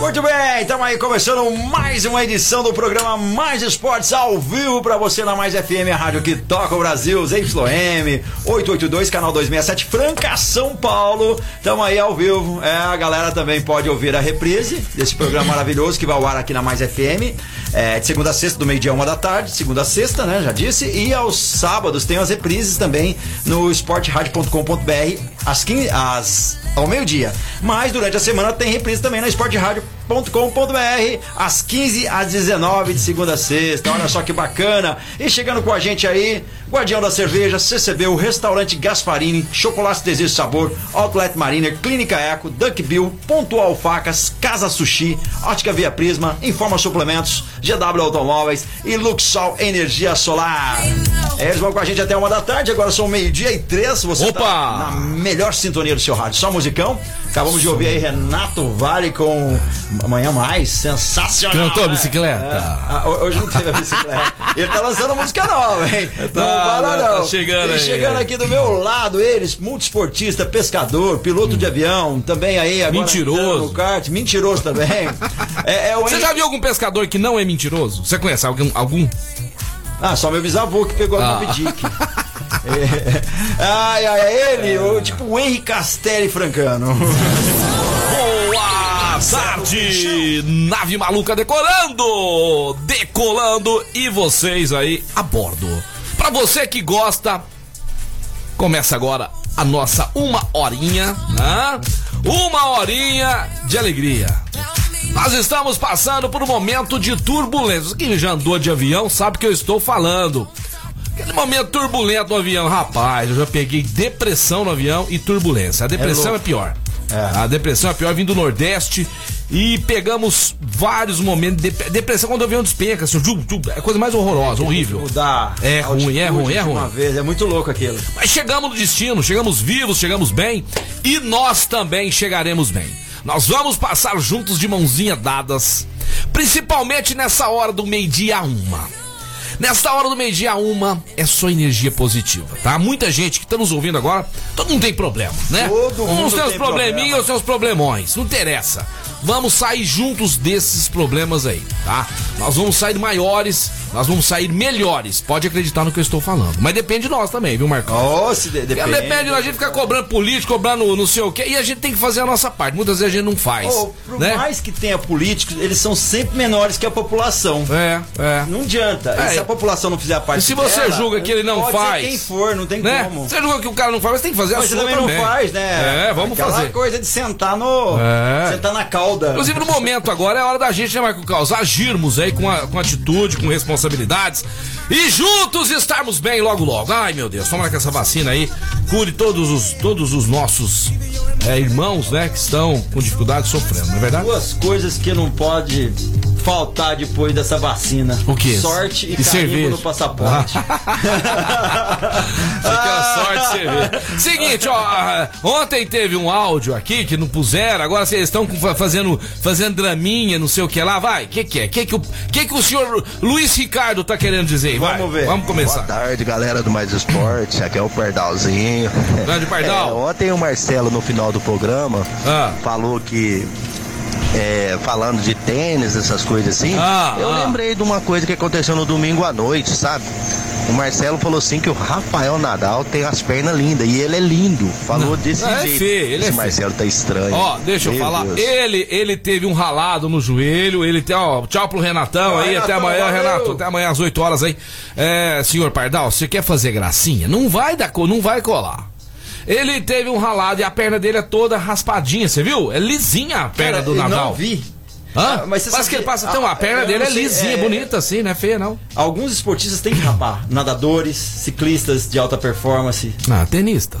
Muito bem, estamos aí começando mais uma edição do programa Mais Esportes ao vivo para você na Mais FM, a rádio que toca o Brasil, ZYM 882, canal 267, Franca, São Paulo. Estamos aí ao vivo. É, a galera também pode ouvir a reprise desse programa maravilhoso que vai ao ar aqui na Mais FM, é, de segunda a sexta, do meio-dia a uma da tarde, segunda a sexta, né? Já disse. E aos sábados tem as reprises também no esportradio.com.br às 15, às, ao meio-dia. Mas durante a semana tem reprise também na esportradio.com.br às 15 às 19 de segunda a sexta. Olha só que bacana. E chegando com a gente aí, Guardião da Cerveja, CCB, o Restaurante Gasparini, Chocolate Desejo Sabor, Outlet Mariner, Clínica Eco, Duck Bill, Pontual Facas, Casa Sushi, Ótica Via Prisma, Informa Suplementos, GW Automóveis e Luxol Energia Solar. Eles vão com a gente até uma da tarde, agora são meio-dia e três. Você Opa! tá na melhor sintonia do seu rádio, só musicão. Acabamos de ouvir aí Renato Vale com Amanhã Mais, sensacional. Cantou a né? bicicleta? É. Ah, hoje não teve a bicicleta. Ele tá lançando música nova, hein? não Tá, vai lá, tá não. chegando e aí. chegando aqui do meu lado, eles, multiesportista, pescador, piloto de avião, também aí agora Mentiroso. no kart, mentiroso também. é, é Você já viu algum pescador que não é mentiroso? Você conhece algum? algum? Ah, só meu bisavô que pegou Ah. a Moby Dick. É. Ai, ai, ai, ele, o, tipo o Henry Castelli francano. Boa tarde! Nave maluca decolando! Decolando e vocês aí a bordo. Pra você que gosta, começa agora a nossa uma horinha, né? Uma horinha de alegria. Nós estamos passando por um momento de turbulência. Quem já andou de avião sabe que eu estou falando. Aquele momento turbulento no avião, rapaz, eu já peguei depressão no avião e turbulência. A depressão é, louco. pior. É. A depressão é pior vindo do Nordeste e pegamos vários momentos de dep- depressão quando o avião despenca, assim, ju- ju- é a coisa mais horrorosa, horrível. Mudar. É ruim, é ruim, é de Uma ruim. vez, é muito louco aquilo. Mas chegamos no destino, chegamos vivos, chegamos bem e nós também chegaremos bem. Nós vamos passar juntos de mãozinha dadas, principalmente nessa hora do meio-dia a uma. Nessa hora do meio-dia uma é só energia positiva, tá? Muita gente que tá nos ouvindo agora, todo mundo tem problema, né? Todo mundo Uns tem problema. outros têm os problemões, não interessa. Vamos sair juntos desses problemas aí, tá? Nós vamos sair maiores, nós vamos sair melhores. Pode acreditar no que eu estou falando. Mas depende de nós também, viu, Marcão? Oh, se de, depende. Depende, a gente fica cobrando político, cobrando não sei o quê, e a gente tem que fazer a nossa parte. Muitas vezes a gente não faz. Oh, por né? mais que tenha políticos, eles são sempre menores que a população. É, é. Não adianta. É. Se a população não fizer a parte E se você dela, julga que ele não faz? Quem for, não tem Né? como. Você julga que o cara não faz, mas tem que fazer a Mas você sua também não faz, né? É, vamos Aquela fazer. coisa de sentar no. É. Sentar na cauda. Inclusive, no momento agora é hora da gente, né, Marco Caos, agirmos aí com, a- com atitude, com responsabilidades e juntos estarmos bem logo logo. Ai, meu Deus, tomara que essa vacina aí cure todos os, todos os nossos é, irmãos, né, que estão com dificuldade sofrendo, não é verdade? Duas coisas que não pode faltar depois dessa vacina. O quê? Sorte e, E cerveja. no passaporte. Aquela sorte você vê. Seguinte, ó, ontem teve um áudio aqui que não puseram, agora vocês estão fazendo, fazendo draminha, não sei o que lá, vai, o que que é? O que que, o- que que o senhor Luiz Ricardo tá querendo dizer aí? Vai, Vamos ver. Vamos Boa começar. tarde, galera do Mais Esporte. Aqui é o Pardalzinho. Grande Pardal. É, ontem o Marcelo, no final do programa, Ah. falou que. É, falando de tênis, essas coisas assim, Ah, eu ah. lembrei de uma coisa que aconteceu no domingo à noite, sabe? O Marcelo falou assim que o Rafael Nadal tem as pernas lindas e ele é lindo. Falou desse é jeito. feio, ele é Esse feio. Marcelo tá estranho. Ó, deixa eu Meu falar. Deus. Ele, ele teve um ralado no joelho. Ele tem, ó, tchau pro Renatão aí. até amanhã, valeu. Renato. Até amanhã às 8 horas aí. É, senhor Pardal, você quer fazer gracinha? Não vai dar, não vai colar. Ele teve um ralado e a perna dele é toda raspadinha, você viu? É lisinha a perna Cara, do Nadal. Não vi. Hã? Ah, mas você Parece sabe que ele passa. Então, a ah, perna dele é sei, lisinha, é- bonita assim, não é feia não. Alguns esportistas têm que rapar. Nadadores, ciclistas de alta performance. Ah, tenista.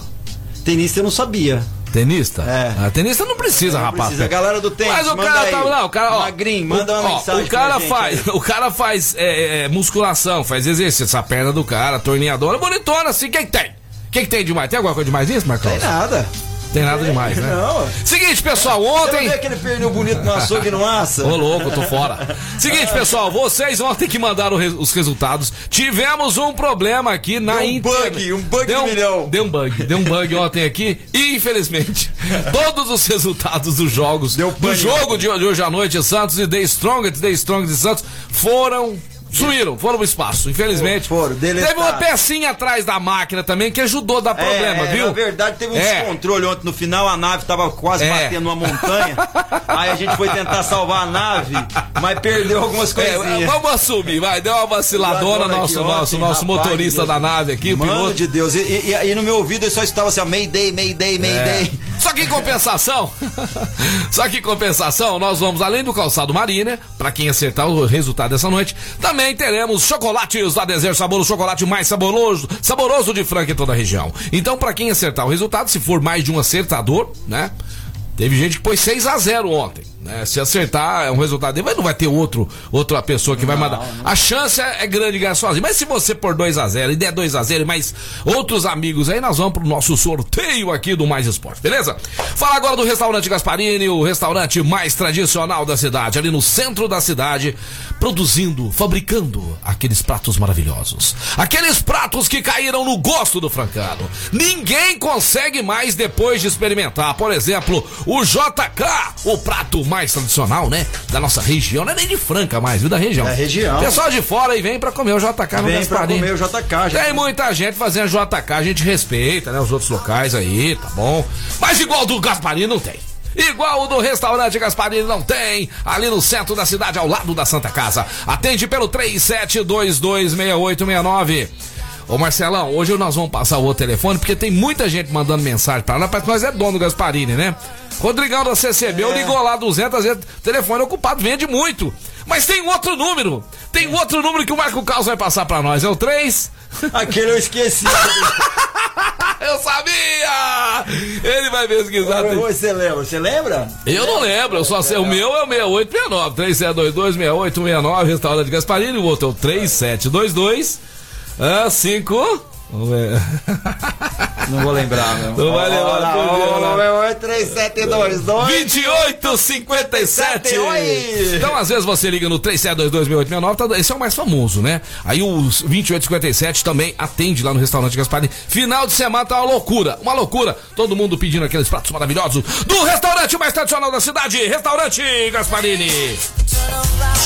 Tenista eu não sabia. Tenista? É. Ah, tenista não precisa, Não rapaz. precisa. A galera do tênis, Mas o cara tá. Não, o cara. Ó, Magrinho, manda uma ó, mensagem O cara gente faz. O cara faz é, é, musculação, faz exercício. Essa perna do cara, torneadora, bonitona assim. O que, que tem? O que, que tem demais? Tem alguma coisa demais nisso, Marcos? Tem nada. Tem nada demais, né? Não. Seguinte, pessoal, Você não ontem. aquele pernil bonito no açougue e não assa? Ô, louco, tô fora. Seguinte, pessoal, vocês ontem que mandaram os resultados, tivemos um problema aqui na Deu um internet. bug, um bug deu, do milhão. Deu um bug, deu um bug ontem aqui e, infelizmente, todos os resultados dos jogos, Deu do jogo de, hoje à noite, Santos e The Strongest, The Strongest de Santos, foram... Sumiram, foram pro espaço, infelizmente. Foram, deletaram. Teve uma pecinha atrás da máquina também que ajudou a dar problema, é, viu? Na verdade, teve um É. descontrole ontem no final, a nave tava quase É. batendo numa montanha. aí a gente foi tentar salvar a nave, mas perdeu algumas É, coisinhas. vamos assumir, vai, deu uma vaciladona, Vaciladona nosso, nosso, nosso rapaz, motorista Deus. da nave aqui, o Mano piloto. de Deus, e, e- e no meu ouvido eu só estava assim, ó, Mayday, Mayday, Mayday. Só que em compensação, só que em compensação, nós vamos além do calçado Marina, pra quem acertar o resultado dessa noite, também teremos chocolates da Desejo Sabor, o chocolate mais saboroso, saboroso de Franca em toda a região. Então, pra quem acertar o resultado, se for mais de um acertador, né? Teve gente que pôs 6 a 0 ontem. Né? Se acertar é um resultado mas não vai ter outro, outra pessoa que vai mandar. A chance é, é grande de ganhar sozinho. Mas se você pôr 2 a 0 e der 2 a 0 e mais outros amigos aí, nós vamos pro nosso sorteio aqui do Mais Esporte, beleza? Fala agora do restaurante Gasparini, o restaurante mais tradicional da cidade, ali no centro da cidade, produzindo, fabricando aqueles pratos maravilhosos. Aqueles pratos que caíram no gosto do francano. Ninguém consegue mais depois de experimentar. Por exemplo, o JK, o prato mais tradicional, né? Da nossa região. Não é nem de Franca mais, viu? Da região. Da região. Pessoal de fora aí vem pra comer o JK no Vem pra comer o JK, já. Tem muita gente fazendo JK, a gente respeita, né? Os outros locais aí, tá bom? Mas igual do Gasparini não tem. Igual o do restaurante Gasparini não tem, ali no centro da cidade, ao lado da Santa Casa. Atende pelo 37226869. Ô Marcelão, hoje nós vamos passar o outro telefone, porque tem muita gente mandando mensagem pra nós, parece que nós é dono do Gasparini, né? Rodrigão da CCB É. ligou lá 200 vezes, telefone ocupado, vende muito. Mas tem outro número, tem outro número que o Marco Carlos vai passar pra nós, é o 3... Aquele eu esqueci. Eu sabia! Ele vai pesquisar. Você lembra? Você lembra? Eu não lembro, eu só sei. O meu é o 6869. 3722-6869, restaurante Gasparini. O outro é o 3722 ah, 5. Vamos ver. Não vou lembrar, meu. Não vai lembrar, Olha não vai lembrar. lá, ó, 3722. 2857. Oi. Então, às vezes você liga no 3722-6869, tá- esse é o mais famoso, né? Aí o 2857 também atende lá no restaurante Gasparini. Final de semana tá uma loucura, uma loucura. Todo mundo pedindo aqueles pratos maravilhosos do restaurante mais tradicional da cidade, Restaurante Gasparini.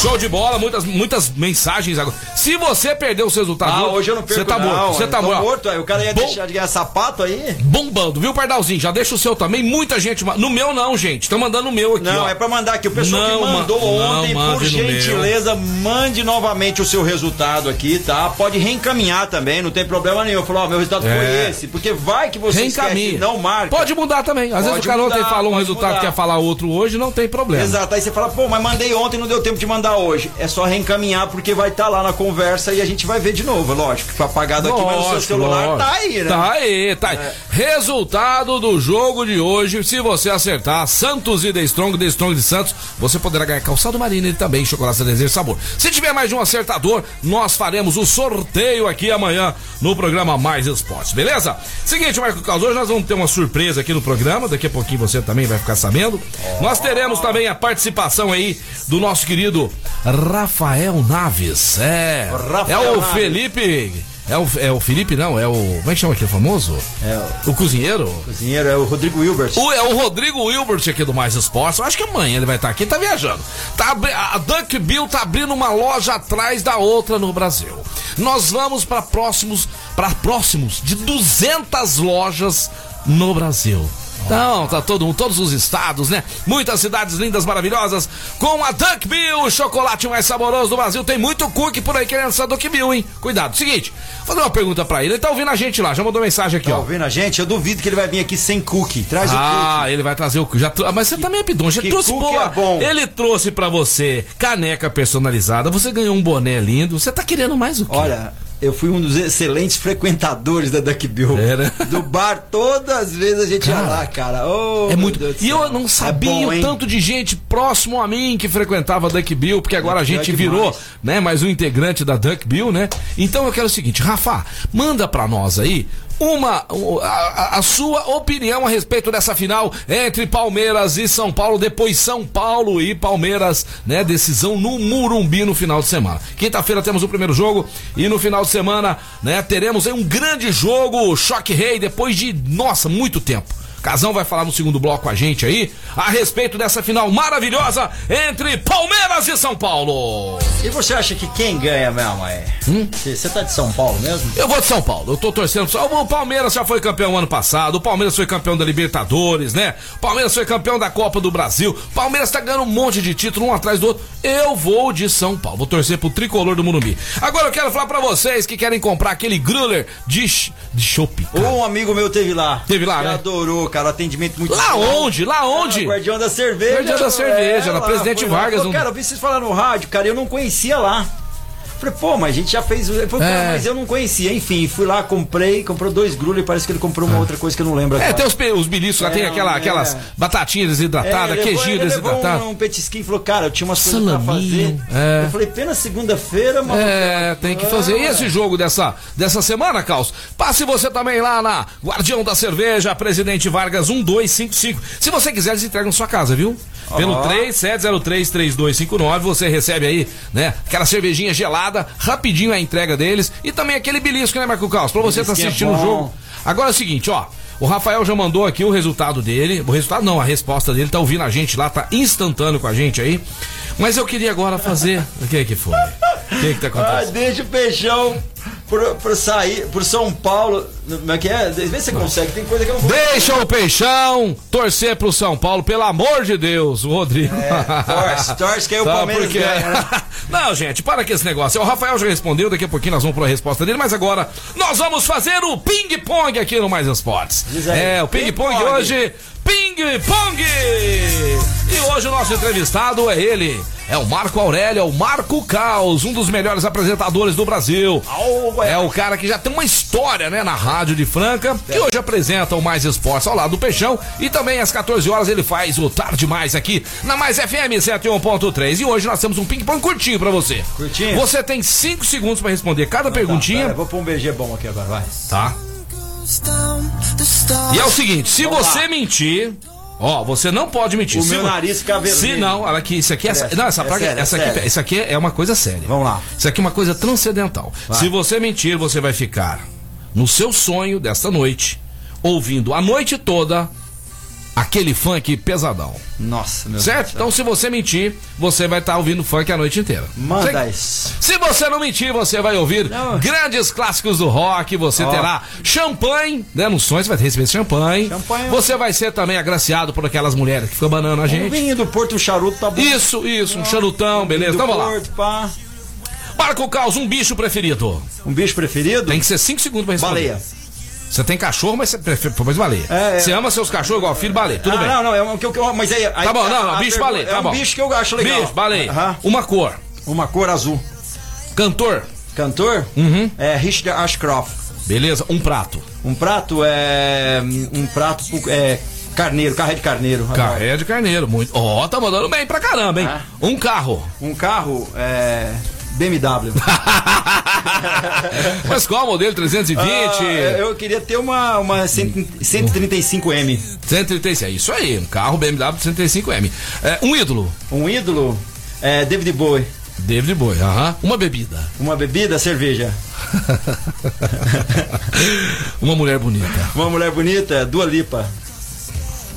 Show de bola, muitas, muitas mensagens agora. Se você perdeu os resultados, Ah, hoje eu não perco você tá não. morto, você tá morto. morto. O cara ia Bom- deixar de ganhar sapato aí? Bombando, viu, Pardalzinho? Já deixa o seu também. Muita gente. No meu, não, gente. Tá mandando o meu aqui. Não, ó. é pra mandar aqui. O pessoal Não, que mandou ma- não, ontem, por gentileza, mande novamente o seu resultado aqui, tá? Pode reencaminhar também, não tem problema nenhum. Falou, ó, meu resultado É. foi esse. Porque vai que você esquece, não marca. Pode mudar também. Às vezes Pode o cara ontem falou um resultado mudar. quer falar outro hoje, não tem problema. Exato, aí você fala, pô, mas mandei ontem, não deu tempo de mandar hoje. É só reencaminhar, porque vai estar lá na conversa e a gente vai ver de novo, lógico. Foi apagado aqui, mas no seu Lógico, celular lógico. tá aí, né? Tá aí, tá aí. Resultado do jogo de hoje, se você acertar Santos e The Strong, The Strong de Santos, você poderá ganhar calçado marino e também chocolate de desejo sabor. Se tiver mais de um acertador, nós faremos o sorteio aqui amanhã no programa Mais Esportes, beleza? Seguinte, Marco Carlos, hoje nós vamos ter uma surpresa aqui no programa, daqui a pouquinho você também vai ficar sabendo. Nós teremos também a participação aí do nosso querido Rafael Naves. É, Rafael é o Naves. Felipe é o, é o Felipe, não, é o. Como é que chama aquele famoso? É, O cozinheiro? o cozinheiro é o Rodrigo Wilbert. O, é o Rodrigo Wilbert aqui do Mais Esportes. Eu acho que amanhã ele vai estar aqui, tá viajando. Tá, a Duck Bill tá abrindo uma loja atrás da outra no Brasil. Nós vamos para próximos, para próximos de 200 lojas no Brasil. Então, tá todo mundo, todos os estados, né? Muitas cidades lindas, maravilhosas. Com a Duck Bill, o chocolate mais saboroso do Brasil. Tem muito cookie por aí querendo essa Duck Bill, hein? Cuidado. Seguinte, vou fazer uma pergunta pra ele. Ele tá ouvindo a gente lá, já mandou mensagem aqui, Tá ó. ouvindo a gente? Eu duvido que ele vai vir aqui sem cookie. Traz Ah, ele vai trazer o. Já, trou- mas você também é pidão. Já que trouxe cookie boa. é bom. Ele trouxe pra você caneca personalizada. Você ganhou um boné lindo. Você tá querendo mais o quê? o cookie. Olha, eu fui um dos excelentes frequentadores da Duck Bill. Era. Do bar, todas as vezes a gente ia Cara, lá, cara. Oh, É muito. E eu não É sabia bom, o tanto de gente próximo a mim que frequentava Duck Bill, porque agora a É gente demais. virou, né, mais um integrante da Duck Bill, né? Então eu quero o seguinte, Rafa, manda pra nós aí uma a, a- sua opinião a respeito dessa final entre Palmeiras e São Paulo, depois São Paulo e Palmeiras, né? Decisão no Murumbi no final de semana. Quinta-feira temos o primeiro jogo e no final de semana, né, teremos um grande jogo, Choque Rei, depois de, nossa, muito tempo. Casão vai falar no segundo bloco com a gente aí a respeito dessa final maravilhosa entre Palmeiras e São Paulo. E você acha que quem ganha mesmo é? Hum? Você tá de São Paulo mesmo? Eu vou de São Paulo, eu tô torcendo. só- O Palmeiras já foi campeão ano passado, o Palmeiras foi campeão da Libertadores, né? O Palmeiras foi campeão da Copa do Brasil. O Palmeiras tá ganhando um monte de título um atrás do outro. Eu vou de São Paulo, vou torcer pro tricolor do Morumbi. Agora eu quero falar pra vocês que querem comprar aquele gruller de, de chopp. Um amigo meu teve lá. Teve lá, né? adorou, cara. Atendimento muito Lá bom. onde? Lá onde? Ah, Guardião da cerveja. Guardião da cerveja, na lá, Presidente lá. Vargas, Falou, um- Cara, eu vi vocês falar no rádio, cara, eu não conhecia lá. Falei, pô, mas a gente já fez. Cara, É. mas eu não conhecia. Enfim, fui lá, comprei, comprou dois grulhos e parece que ele comprou uma outra coisa que eu não lembro É, agora. tem os, os lá, tem É, aquela, é. aquelas batatinhas desidratadas, É, queijinho desidratado. Um, um petisquinho e falou, cara, eu tinha umas coisas pra Salaminho, fazer. é. Eu falei, pena segunda-feira, mano. É, tem que fazer. E esse jogo dessa, dessa semana, Caos? Passe você também lá na Guardião da Cerveja, Presidente Vargas 1255. Se você quiser, eles entregam na sua casa, viu? Pelo Ó. 37033259, você recebe aí, né, aquela cervejinha gelada, rapidinho a entrega deles. E também aquele belisco, né, Marco Caos? Pra você estar Belisquinho é assistindo o bom. jogo. Agora é o seguinte, ó. O Rafael já mandou aqui o resultado dele. O resultado não, a resposta dele. Tá ouvindo a gente lá, tá instantâneo com a gente aí. Mas eu queria agora fazer. O que que foi? O que que tá Ah, acontecendo? deixa o Peixão pro, pro sair, pro São Paulo. Como é que é? Vê se você consegue, tem coisa que eu não vou. Deixa o Peixão torcer pro São Paulo, pelo amor de Deus, o Rodrigo. É, torce, torce que aí o Sabe Palmeiras por quê? ganha, né? Não, gente, para com esse negócio. O Rafael já respondeu, daqui a pouquinho nós vamos para a resposta dele, mas agora nós vamos fazer o ping-pong aqui no Mais Esportes. É, o ping-pong Ping-pong. hoje, ping-pong! E hoje o nosso entrevistado é ele, é o Marco Aurélio, é o Marco Caos, um dos melhores apresentadores do Brasil. Au, É o cara que já tem uma história, né, na rádio de Franca, que hoje apresenta o Mais Esportes ao lado do Peixão. E também às 14 horas ele faz o Tarde Mais aqui na Mais FM 101.3. E hoje nós temos um ping-pong curtinho pra você. Curtinho? Você tem 5 segundos pra responder cada perguntinha. Pera, eu vou pôr um BG bom aqui agora, vai. Tá. E é o seguinte, se Vamos você lá. mentir. Ó, você não pode mentir. O Se meu nariz fica vermelho. Se não, olha aqui, isso aqui é. Parece. Não, essa É praga. sério, é essa, aqui, sério. isso aqui é uma coisa séria. Vamos lá. Isso aqui é uma coisa transcendental. Se você mentir, você vai ficar no seu sonho desta noite, ouvindo a noite toda aquele funk pesadão. Nossa, meu Certo? Deus. Então, se você mentir, você vai estar ouvindo funk a noite inteira. Manda Se- isso. se você não mentir, você vai ouvir Não. grandes clássicos do rock, você Ó. terá champanhe, né? No sonho você vai receber champanhe. Champanhe. Você vai ser também agraciado por aquelas mulheres que ficam banando a Um gente. vinho do Porto, um charuto tá bom. Isso, isso, um charutão, beleza. Então vamos lá. Porto, pá. Marco Caos, um bicho preferido. Um bicho preferido? Tem que ser 5 segundos pra responder. Baleia. Você tem cachorro, mas você prefere mais baleia. É, é. Você ama seus cachorros igual filho, baleia. Tudo ah, bem. Não, não, é um que eu. Mas aí. aí Tá bom, não, não, bicho pergunta- baleia, tá é um bom. bicho que eu acho legal. Bicho, baleia. Aham. Uma cor. Uma cor azul. Cantor. Cantor? Uhum. É Richard Ashcroft. Beleza, um prato. Um prato é. Um prato é. Carneiro, carré de carneiro. Carré de carneiro, muito. Ó, tá mandando bem pra caramba, hein? Ah. Um carro. Um carro é. BMW. Mas qual modelo? 320? Ah, eu queria ter uma, uma 100 135M. 136, é isso aí, um carro BMW 135M. É, um ídolo. Um ídolo é David Bowie. David Bowie, aham. Uma bebida. Uma bebida, cerveja. Uma mulher bonita. Uma mulher bonita, Dua Lipa.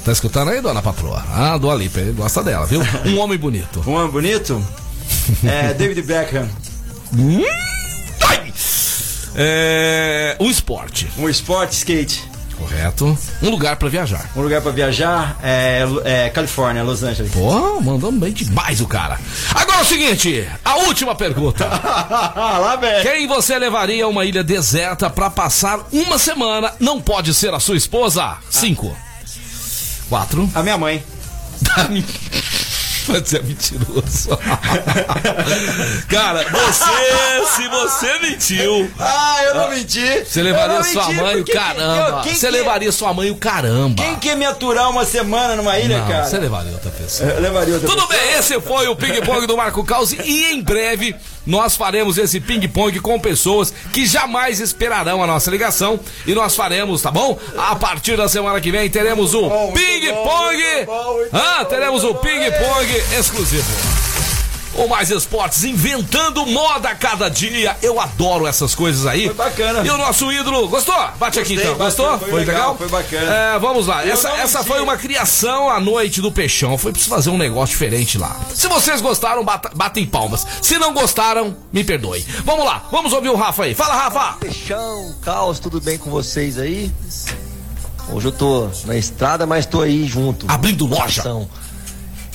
Tá escutando aí, dona patroa? Ah, do Alipa, ele gosta dela, viu? Um homem bonito. Um homem bonito? É David Beckham. Ai! É, um esporte, Um esporte skate. correto? Um lugar pra viajar. Um lugar pra viajar é, é Califórnia, Los Angeles. Pô, mandou bem demais o cara. Agora é o seguinte, a última pergunta. Lá, velho. Quem você levaria a uma ilha deserta pra passar uma semana não pode ser a sua esposa? Cinco. Quatro. A minha mãe. Mas é mentiroso. Cara, você, se você mentiu, Ah, eu não menti. você levaria não sua menti, mãe o caramba. eu- Você que- levaria sua mãe o caramba. Quem quer me aturar uma semana numa ilha, Não, cara? você levaria outra pessoa. Eu levaria outra Tudo pessoa. bem, esse foi o ping-pong do Marco Caos e em breve nós faremos esse ping-pong com pessoas que jamais esperarão a nossa ligação e nós faremos, tá bom? A partir da semana que vem teremos o ping-pong. Ah, teremos o ping-pong exclusivo. O Mais Esportes inventando moda a cada dia. Eu adoro essas coisas aí. Foi bacana. E o nosso ídolo, gostou? Bate aqui Gostei, então. Gostou? bastante, foi legal, foi bacana. É, vamos lá. Eu Essa, essa foi uma criação à noite do Peixão. Foi preciso fazer um negócio diferente lá. Se vocês gostaram, bata, batem palmas. Se não gostaram, me perdoe. Vamos lá, vamos ouvir o Rafa aí. Fala, Rafa! Peixão, caos, tudo bem com vocês aí? Hoje eu tô na estrada, mas tô aí junto. Abrindo loja. Ação.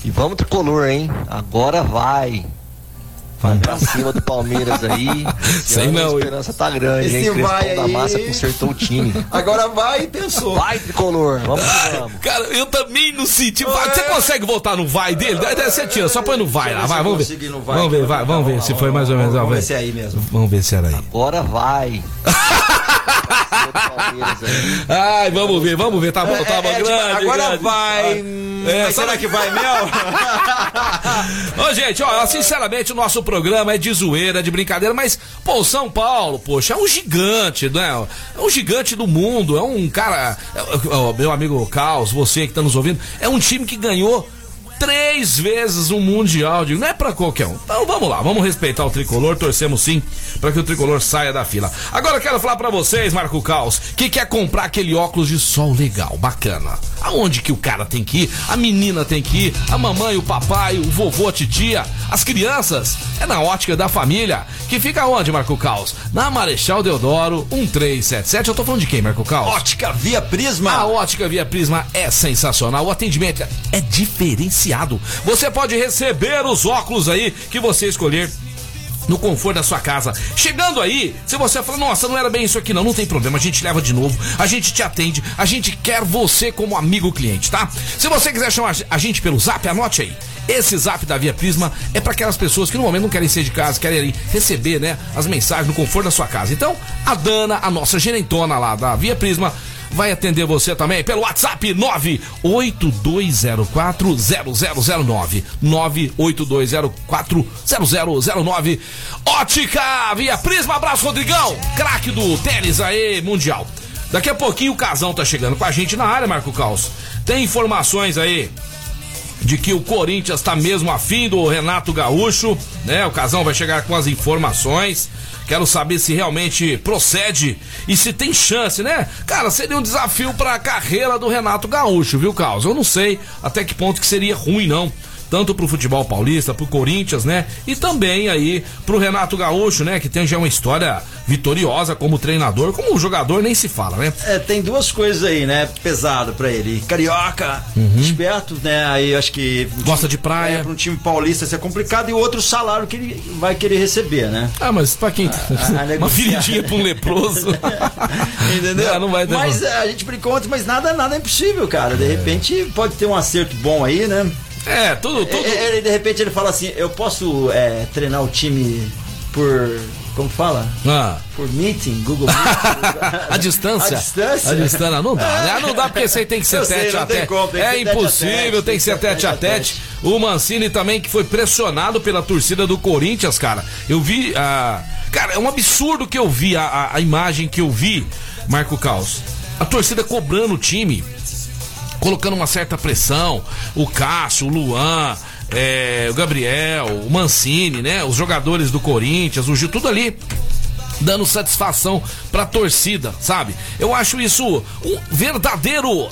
E vamos tricolor, hein? Agora vai. Vamos pra cima do Palmeiras aí. Sei ano não, A esperança tá grande, Esse hein? Vai da aí. Massa consertou o time. Agora vai e pensou. Vai, tricolor, vamos que vamos. Cara, eu também não senti. Vai, Você consegue voltar no vai dele? Deve ser tira, só põe no vai lá, vai, vamos ver. Vai. Vamos ver, vai, vamos ver se foi mais ou menos. Vamos Vamos ver se é aí mesmo. Vamos ver se era aí. Agora vai. Pra cima do Palmeiras aí. Ai, vamos ver, vamos ver. Tá bom, tá bom, É, é, tipo, grande. agora grande. vai. É, será que vai mesmo? Ô, gente, ó, sinceramente, o nosso programa é de zoeira, de brincadeira, mas, pô, São Paulo, poxa, é um gigante, né? É um gigante do mundo, é um cara. é, ó, meu amigo Caos, você que tá nos ouvindo, é um time que ganhou. Três vezes um Mundial, digo, não é pra qualquer um. Então vamos lá, vamos respeitar o tricolor, torcemos sim pra que o tricolor saia da fila. Agora eu quero falar pra vocês, Marco Caos, que quer comprar aquele óculos de sol legal, bacana. Aonde que o cara tem que ir? A menina tem que ir, a mamãe, o papai, o vovô, a titia, as crianças. É na ótica da família. Que fica onde, Marco Caos? Na Marechal Deodoro 1377. Eu tô falando de quem, Marco Caos? Ótica Via Prisma. A ótica Via Prisma é sensacional. O atendimento é diferenciado. Você pode receber os óculos aí que você escolher. No conforto da sua casa. Chegando aí, se você falar, nossa, não era bem isso aqui, não, não tem problema, a gente leva de novo, a gente te atende, a gente quer você como amigo cliente, tá? Se você quiser chamar a gente pelo zap, anote aí. Esse zap da Via Prisma é para aquelas pessoas que no momento não querem sair de casa, querem receber, né, as mensagens no conforto da sua casa. Então, a Dana, a nossa gerentona lá da Via Prisma, vai atender você também pelo WhatsApp 982040009. 982040009. Ótica Via Prisma, abraço Rodrigão, craque do tênis aí, mundial. Daqui a pouquinho o Casão tá chegando com a gente na área, Marco Caos. Tem informações aí de que o Corinthians está mesmo afim do Renato Gaúcho, né? O Casão vai chegar com as informações. Quero saber se realmente procede e se tem chance, né? Cara, seria um desafio para a carreira do Renato Gaúcho, viu, Carlos? Eu não sei até que ponto que seria ruim, não. Tanto pro futebol paulista, pro Corinthians, né? E também aí pro Renato Gaúcho, né? Que tem já uma história vitoriosa como treinador, como jogador nem se fala, né? É, tem duas coisas aí, né? Pesado pra ele. Carioca, esperto, né? Aí acho que. Uhum. Gosta de praia. É, pra um time paulista isso é complicado e outro salário que ele vai querer receber, né? Ah, mas pra quem? a Uma negociar. feridinha pra um leproso. Entendeu? Não, não vai ter mas é, a gente brincou mas nada, nada é impossível, cara. De repente pode ter um acerto bom aí, né? É, tudo, tudo. É, Ele, de repente ele fala assim: eu posso é, treinar o time por. Como fala? Ah. Por meeting, Google Meet. A distância. A distância. A distância. Não dá, né? Não dá porque isso aí tem que ser sei, tete a tete. como, É tete impossível, tete, tem que ser tete a tete. O Mancini também, que foi pressionado pela torcida do Corinthians, cara. Eu vi. ah, Cara, é um absurdo que eu vi, a, a- a imagem que eu vi, Marco Caos. A torcida cobrando o time colocando uma certa pressão. O Cássio, o Luan, é, o Gabriel, o Mancini, né? Os jogadores do Corinthians, o Gil, tudo ali. Dando satisfação pra torcida, sabe? Eu acho isso um verdadeiro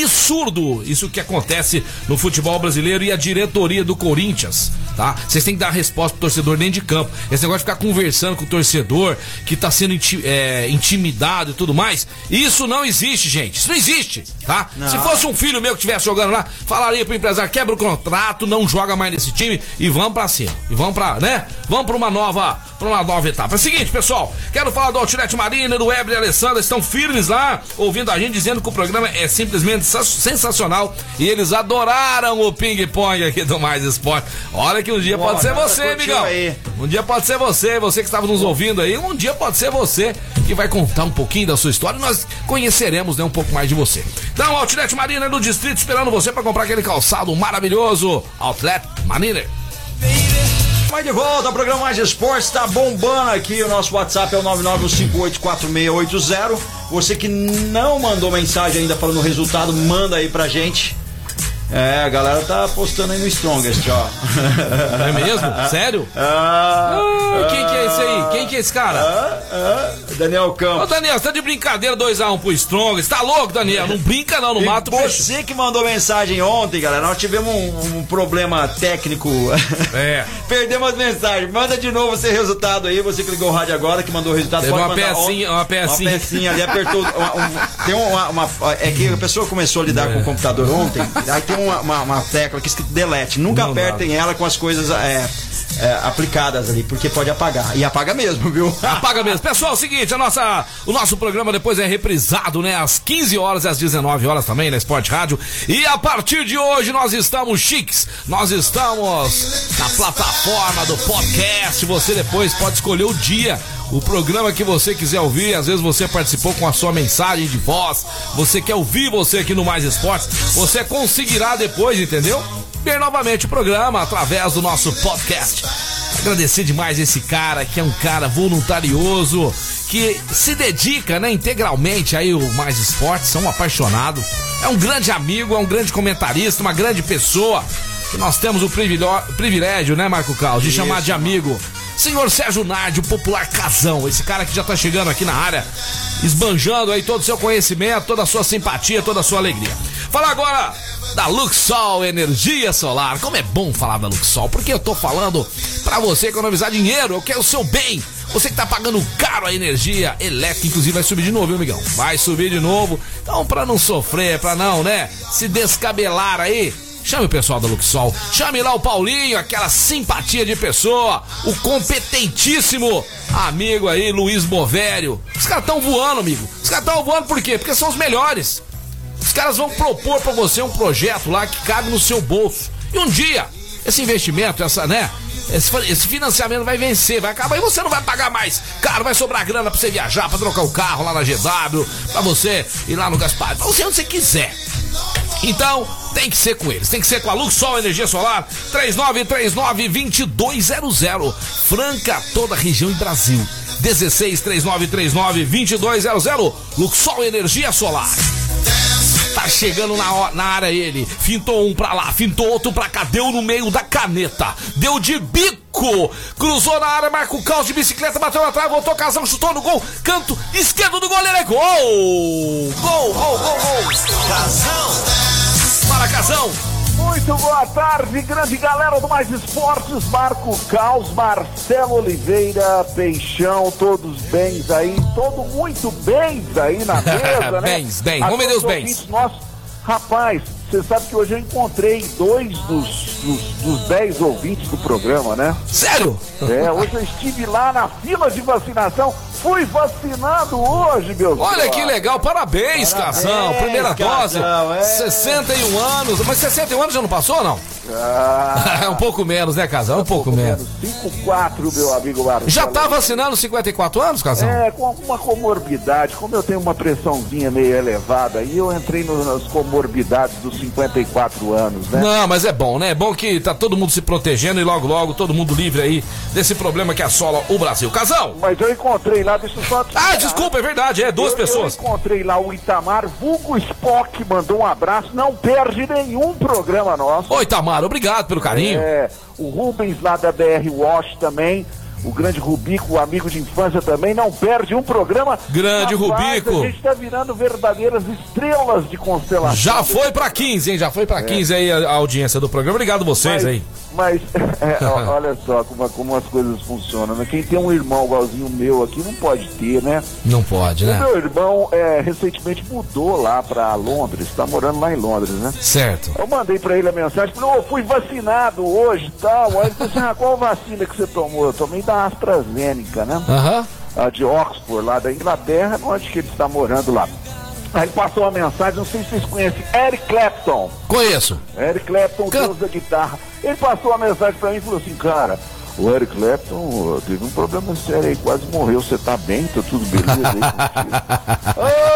absurdo. Isso que acontece no futebol brasileiro e a diretoria do Corinthians, tá? Vocês têm que dar resposta pro torcedor dentro de campo. Esse negócio de ficar conversando com o torcedor que tá sendo inti- é, intimidado e tudo mais. Isso não existe, gente. Isso não existe, tá? Se fosse um filho meu que estivesse jogando lá, falaria pro empresário: quebra o contrato, não joga mais nesse time e vamos pra cima. E vamos pra, né? Vamos pra uma nova para uma nova etapa. É o seguinte, pessoal, quero falar do Outlet Marina, do Weber e Alessandra, estão firmes lá, ouvindo a gente, dizendo que o programa é simplesmente sensacional e eles adoraram o ping-pong aqui do Mais Esporte. Olha que um dia Boa, pode ser você, amigão. Aí. Um dia pode ser você, você que estava nos ouvindo aí, um dia pode ser você que vai contar um pouquinho da sua história e nós conheceremos né, um pouco mais de você. Então, Outlet Marina do Distrito esperando você para comprar aquele calçado maravilhoso. Outlet Marina. Vai de volta programa Mais Esportes, está bombando aqui. O nosso WhatsApp é o 99584680. Você que não mandou mensagem ainda falando o resultado, manda aí pra gente. É, a galera tá postando aí no Strongest, ó. É mesmo? Sério? Ah, ah, quem que é esse aí? Quem que é esse cara? Ah, ah, Daniel Campos. Ô, Daniel, você tá de brincadeira 2x1 um pro Strongest. Tá louco, Daniel? Não brinca não, no mato Você peixe. que mandou mensagem ontem, galera. Nós tivemos um, um problema técnico. É. Perdemos as mensagens. Manda de novo esse resultado aí. Você que ligou o rádio agora, que mandou o resultado. Teve uma pecinha, uma pecinha. Uma pecinha ali, apertou. Uma, um, tem uma, uma, É que a pessoa começou a lidar é. com o computador ontem. Aí tem uma, uma, uma tecla que escrito delete. Nunca Não apertem nada. ela com as coisas é, é, aplicadas ali, porque pode apagar. E apaga mesmo, viu? Apaga mesmo. Pessoal, é o seguinte, a nossa, o nosso programa depois é reprisado, né? Às 15 horas e às 19 horas também na Esporte Rádio. E a partir de hoje nós estamos chiques. Nós estamos na plataforma do podcast. Você depois pode escolher o dia o programa que você quiser ouvir. Às vezes você participou com a sua mensagem de voz, você quer ouvir você aqui no Mais Esportes, você conseguirá depois, entendeu? Ver novamente o programa através do nosso podcast. Agradecer demais esse cara que é um cara voluntarioso, que se dedica né, integralmente aí o Mais Esportes, é um apaixonado, é um grande amigo, é um grande comentarista, uma grande pessoa. Que nós temos o privilégio, né, Marco Carlos, de Isso. chamar de amigo senhor Sérgio Nardi, o popular casão, esse cara que já tá chegando aqui na área, esbanjando aí todo o seu conhecimento, toda a sua simpatia, toda a sua alegria. Fala agora da Luxol Energia Solar. Como é bom falar da Luxol, porque eu tô falando para você economizar dinheiro, eu quero o seu bem. Você que tá pagando caro a energia elétrica, inclusive vai subir de novo, viu, amigão? Vai subir de novo. Então, pra não sofrer, pra não, né, se descabelar aí, Chame o pessoal da Luxol. Chame lá o Paulinho, aquela simpatia de pessoa. O competentíssimo amigo aí, Luiz Bovério. Os caras estão voando, amigo. Os caras estão voando por quê? Porque são os melhores. Os caras vão propor para você um projeto lá que cabe no seu bolso. E um dia, esse investimento, essa, né? Esse, esse, financiamento vai vencer, vai acabar e você não vai pagar mais. Cara, vai sobrar grana pra você viajar, pra trocar o carro lá na GW, pra você ir lá no Gaspar, pra você onde você quiser. Então, tem que ser com eles. Tem que ser com a Luxol Energia Solar 3939-2200. Franca, toda a região e Brasil. 16 3939 2200. Luxol Energia Solar. Tá chegando na, na área ele. Fintou um pra lá, fintou outro pra cá. Deu no meio da caneta. Deu de bico. Cruzou na área, marca o caos de bicicleta, bateu na trave, voltou casão, chutou no gol. Canto esquerdo do goleiro é gol! Gol, gol, gol, gol. Casão. Fala, Casão! Muito boa tarde, grande galera do Mais Esportes, Marco Caos, Marcelo Oliveira, Peixão, todos bens aí, todo muito bens aí na mesa, né? bens, bens, vamos ver os bens. Rapaz, você sabe que hoje eu encontrei dois dos, dos, dos, dez ouvintes do programa, né? Sério? É, hoje eu estive lá na fila de vacinação. Fui vacinado hoje, meu Olha que legal, parabéns, parabéns Casão. Primeira Casão, dose, é. 61 anos. Mas 61 anos já não passou ou não? Ah, é um pouco menos, né, Casão? Um, um pouco, pouco menos. 54, meu amigo Marcos. Já tá vacinando 54 anos, Casão? É, com alguma comorbidade. Como eu tenho uma pressãozinha meio elevada, e eu entrei nas comorbidades dos 54 anos, né? Não, mas é bom, né? É bom que tá todo mundo se protegendo e logo, logo, todo mundo livre aí desse problema que assola o Brasil. Casão! Mas eu encontrei lá, deixa eu só... Ah, desculpa, é verdade, é duas eu, pessoas. Eu encontrei lá o Itamar, Vulgo Spock, mandou um abraço, não perde nenhum programa nosso. Oi, Itamar, obrigado pelo carinho. É, o Rubens lá da BR Wash também o grande Rubico, amigo de infância também, não perde um programa. Grande Rubico. A gente está virando verdadeiras estrelas de constelação. Já foi para 15, hein? Já foi para é. 15 aí a, a, audiência do programa. Obrigado vocês mas, aí. Mas, é, olha só como, como as coisas funcionam. Né? Quem tem um irmão igualzinho o meu aqui não pode ter, né? Não pode, O né? meu irmão é, recentemente mudou lá pra Londres, tá morando lá em Londres, né? Certo. Eu mandei pra ele a mensagem, falei, eu fui vacinado hoje e tal. Aí ele falou assim, ah, qual vacina que você tomou? Eu tomei da AstraZeneca, né? Aham. a de Oxford, lá da Inglaterra, onde que ele está morando lá. Aí ele passou uma mensagem, não sei se vocês conhecem, Eric Clapton. Conheço. Eric Clapton, Can- deus da guitarra. Ele passou uma mensagem pra mim e falou assim, cara, o Eric Clapton teve um problema sério aí, quase morreu. Você tá bem? Tá tudo beleza aí?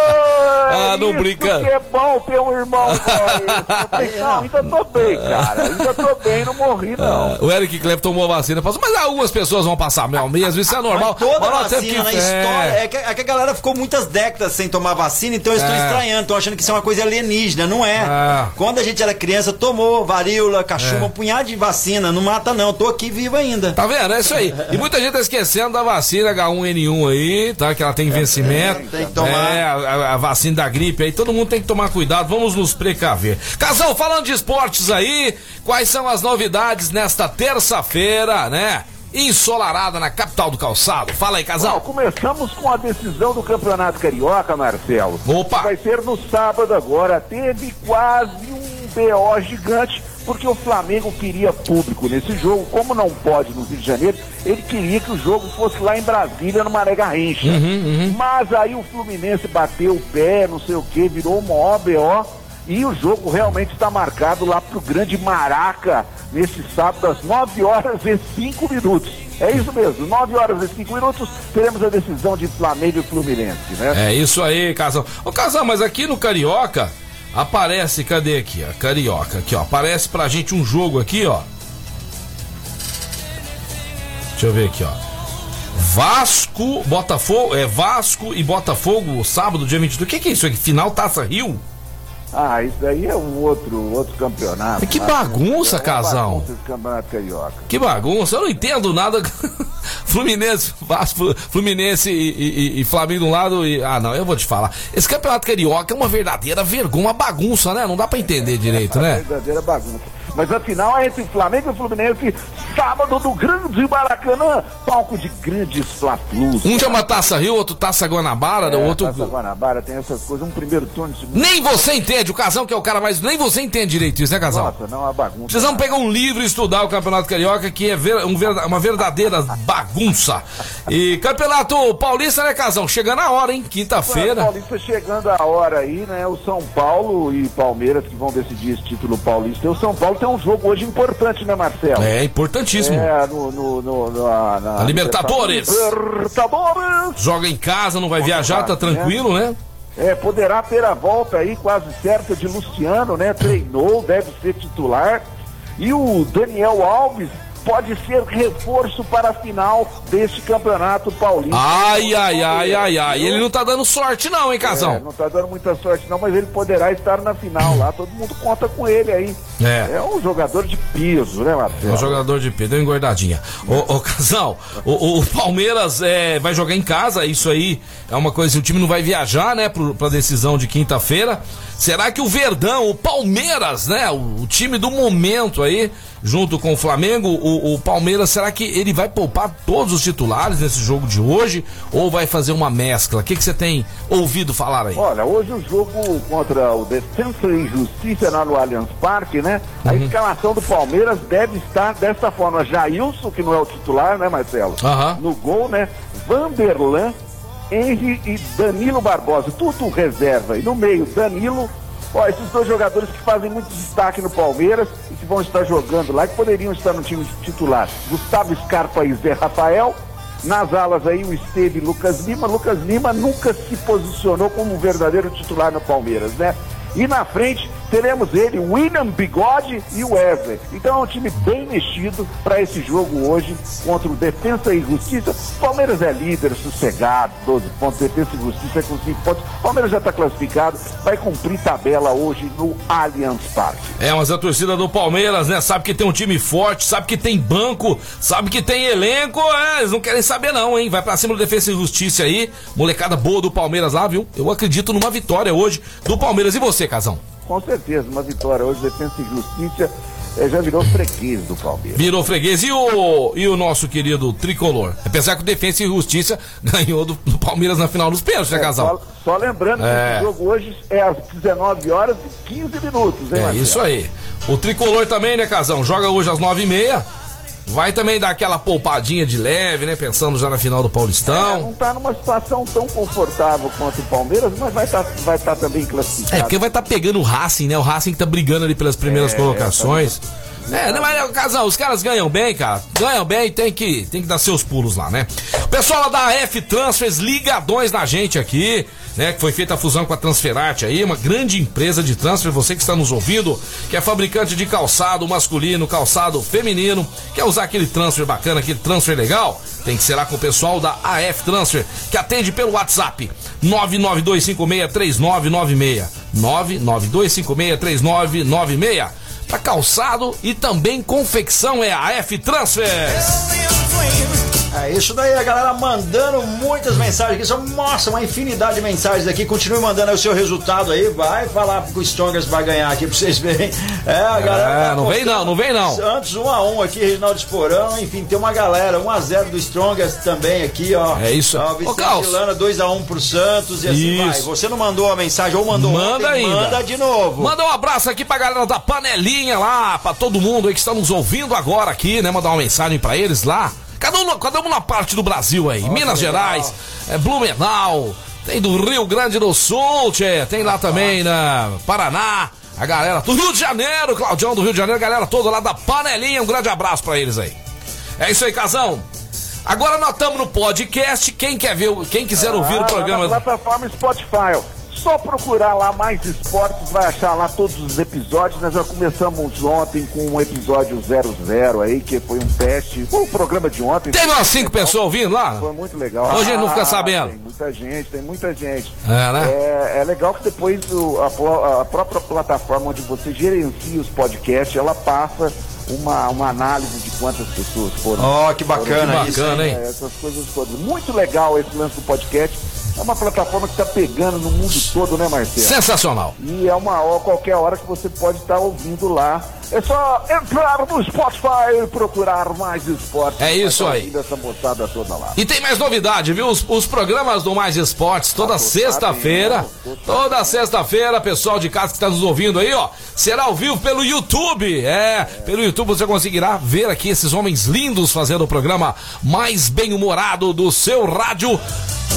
Ah, não isso brinca. que é bom ter um irmão igual. Eu falei, não, ainda tô bem, cara. Ainda tô bem, não morri, não. Ah, o Eric Clapton tomou vacina, passou, mas algumas pessoas vão passar mesmo, mesmo isso é normal. Mas toda Mas vacina na que- história. É. É que, é que a galera ficou muitas décadas sem tomar vacina, então eles estão É. estranhando, estão achando que isso é uma coisa alienígena. Não é. Ah. Quando a gente era criança, tomou varíola, cachumba, É. um punhado de vacina. Não mata, não. Tô aqui vivo ainda. Tá vendo? É isso aí. E muita gente tá esquecendo da vacina H1N1 aí, tá? Que ela tem vencimento. tem que tomar. É, a, a- vacina da gripe aí. Todo mundo tem que tomar cuidado. Vamos nos precaver. Casal, falando de esportes aí, quais são as novidades nesta terça-feira, né? Ensolarada na capital do calçado. Fala aí, Bom, casal. começamos com a decisão do Campeonato Carioca, Marcelo. Opa! Vai ser no sábado agora. Teve quase um BO gigante, porque o Flamengo queria público nesse jogo. Como não pode no Rio de Janeiro, ele queria que o jogo fosse lá em Brasília, no Maré Garrincha. Mas aí o Fluminense bateu o pé, não sei o que, virou uma OBO. E o jogo realmente está marcado lá pro Grande Maraca, nesse sábado, às 9 horas e 5 minutos. É isso mesmo, 9 horas e 5 minutos, teremos a decisão de Flamengo e Fluminense, né? É isso aí, casal. Ô, casal, mas aqui no Carioca aparece, cadê aqui, ó? Carioca, aqui, ó. Aparece pra gente um jogo aqui, ó. Deixa eu ver aqui, ó. Vasco, Botafogo, é Vasco e Botafogo, sábado, dia 22. O que, que é isso aqui? Final Taça Rio? Ah, isso aí é um outro, outro campeonato. Que né? bagunça, É uma casal. campeonato carioca. Que bagunça, eu não entendo nada. Fluminense, Vasco, Fluminense e, e- e Flamengo de um lado e. Ah, não, eu vou te falar. Esse campeonato carioca é uma verdadeira vergonha, uma bagunça, né? Não dá pra entender direito, Uma né? verdadeira bagunça. Mas a final é entre Flamengo e Fluminense, sábado do Grande Maracanã, palco de grandes fla-flus. Um chama Taça Rio, outro Taça Guanabara, o É, outro. Taça Guanabara tem essas coisas, um primeiro turno, segundo. Nem você entende, o Casão que é o cara mais. Nem você entende direito isso, né, Casão? Nossa, não é uma bagunça. Precisamos pegar um livro e estudar o Campeonato Carioca, que é ver- um ver- uma verdadeira bagunça. E Campeonato Paulista, né, Casão? Chegando a hora, hein? O Quinta-feira. Paulista chegando a hora aí, né? O São Paulo e Palmeiras que vão decidir esse título paulista. E o São Paulo tem um jogo hoje importante, né, Marcelo? É importantíssimo. É, no, no, no, na, na- Libertadores. Libertadores! Joga em casa, não vai viajar, tá tranquilo, né? É, poderá ter a volta aí quase certa de Luciano, né? Treinou, deve ser titular. E o Daniel Alves pode ser reforço para a final deste campeonato paulista. Ai, ai, ai, ai, ai. Ele não tá dando sorte, não, hein, É, Casão? não tá dando muita sorte não, mas ele poderá estar na final lá. Todo mundo conta com ele aí. É. um jogador de peso, né, É Marcelo? um jogador de pé, deu engordadinha. Ô, ô Casal, o, o Palmeiras é, vai jogar em casa, isso aí é uma coisa, o time não vai viajar, né, pro, pra decisão de quinta-feira. Será que o Verdão, o Palmeiras, né, o, o time do momento aí, junto com o Flamengo, o, o Palmeiras, será que ele vai poupar todos os titulares nesse jogo de hoje ou vai fazer uma mescla? O que que você tem ouvido falar aí? Olha, hoje o jogo contra o Defensa e Justiça lá no Allianz Parque, né? A Uhum. escalação do Palmeiras deve estar dessa forma. Jailson, que não é o titular, né, Marcelo? Aham. No gol, né? Vanderlan, Henry e Danilo Barbosa. Tudo reserva. E no meio, Danilo. Ó, esses dois jogadores que fazem muito destaque no Palmeiras e que vão estar jogando lá, que poderiam estar no time titular. Gustavo Scarpa e Zé Rafael. Nas alas aí o Esteve e Lucas Lima. Lucas Lima nunca se posicionou como um verdadeiro titular no Palmeiras, né? E na frente teremos ele, William Bigode e o Wesley. Então é um time bem mexido para esse jogo hoje contra o Defensa e Justiça. Palmeiras é líder, sossegado, 12 pontos. Defensa e Justiça é com 5 pontos. Palmeiras já está classificado, vai cumprir tabela hoje no Allianz Parque. É, mas a torcida do Palmeiras, né? Sabe que tem um time forte, sabe que tem banco, sabe que tem elenco, é, eles não querem saber não, hein? Vai pra cima do Defesa e Justiça aí, molecada boa do Palmeiras lá, viu? Eu acredito numa vitória hoje do Palmeiras. E você, Casão? Com certeza, uma vitória hoje, Defensa e Justiça. é, já virou freguês do Palmeiras. Virou freguês. E o, e o nosso querido tricolor? Apesar que o Defensa e Justiça ganhou do, do Palmeiras na final dos pênaltis, né, casal? Só, só lembrando É. que o jogo hoje é às 19 horas e 15 minutos, hein, É Marcelo? isso aí. O tricolor também, né, Casão? Joga hoje às nove e meia. Vai também dar aquela poupadinha de leve, né? Pensando já na final do É, Paulistão. não tá numa situação tão confortável quanto o Palmeiras, mas vai estar vai tá também classificado. É, porque vai estar pegando o Racing, né? O Racing que tá brigando ali pelas primeiras É, colocações. É, não, mas, Casal, os caras ganham bem, cara. Ganham bem, tem que, tem que dar seus pulos lá, né? O pessoal da F Transfers ligadões na gente aqui, né? Que foi feita a fusão com a Transferarte aí, uma grande empresa de transfer. Você que está nos ouvindo, que é fabricante de calçado masculino, calçado feminino, quer usar aquele transfer bacana, aquele transfer legal? Tem que ser lá com o pessoal da AF Transfer, que atende pelo WhatsApp 992563996. 992563996. Para calçado e também confecção é a AF Transfer. É isso daí, a galera mandando muitas mensagens aqui. Só mostra uma infinidade de mensagens aqui. Continue mandando aí o seu resultado aí. Vai falar que o Strongers vai ganhar aqui pra vocês verem. É, a galera. É, não vem não, não vem não. Santos 1 a 1 aqui, Reginaldo Esporão. Enfim, tem uma galera. 1 a 0 do Strongers também aqui, ó. É isso. Ó, Ô, Vicente Caos. Lana 2 a 1 pro Santos e assim Isso. vai. Você não mandou a mensagem ou mandou Manda ontem, ainda. Manda de novo. Manda um abraço aqui pra galera da panelinha lá, pra todo mundo aí que está nos ouvindo agora aqui, né? Mandar uma mensagem pra eles lá. Cada um, cada um na parte do Brasil aí. Minas. Gerais, é, Blumenau, tem do Rio Grande do Sul, tchê, tem lá também na Paraná. A galera do Rio de Janeiro, Claudião do Rio de Janeiro, a galera toda lá da panelinha. Um grande abraço pra eles aí. É isso aí, casão. Agora nós estamos no podcast. Quem quer ver, quem quiser ouvir o Ah, programa. Na plataforma Spotify. Só procurar lá mais esportes, vai achar lá todos os episódios. Nós já começamos ontem com um episódio 00 aí, que foi um teste. Foi um programa de ontem. Teve foi umas cinco legal. pessoas ouvindo lá? Foi muito legal. Hoje a gente não fica Ah, sabendo. Tem muita gente, tem muita gente. É, né? É, é legal que depois o- a, a própria plataforma onde você gerencia os podcasts, ela passa uma, uma análise de quantas pessoas foram. Ó, que bacana Que isso. bacana, hein? É, essas coisas todas. Muito legal esse lance do podcast. É uma plataforma que está pegando no mundo todo, né, Marcelo? Sensacional. E é uma hora, qualquer hora que você pode estar ouvindo lá. É só entrar no Spotify e procurar mais esportes. É isso aí. ouvindo Essa moçada toda lá. E tem mais novidade, viu? Os, os programas do Mais Esportes, toda Ah, sexta-feira. tô Toda sexta-feira, pessoal de casa que está nos ouvindo aí, ó. Será ao vivo pelo YouTube. É, pelo YouTube você conseguirá ver aqui esses homens lindos fazendo o programa mais bem-humorado do seu rádio.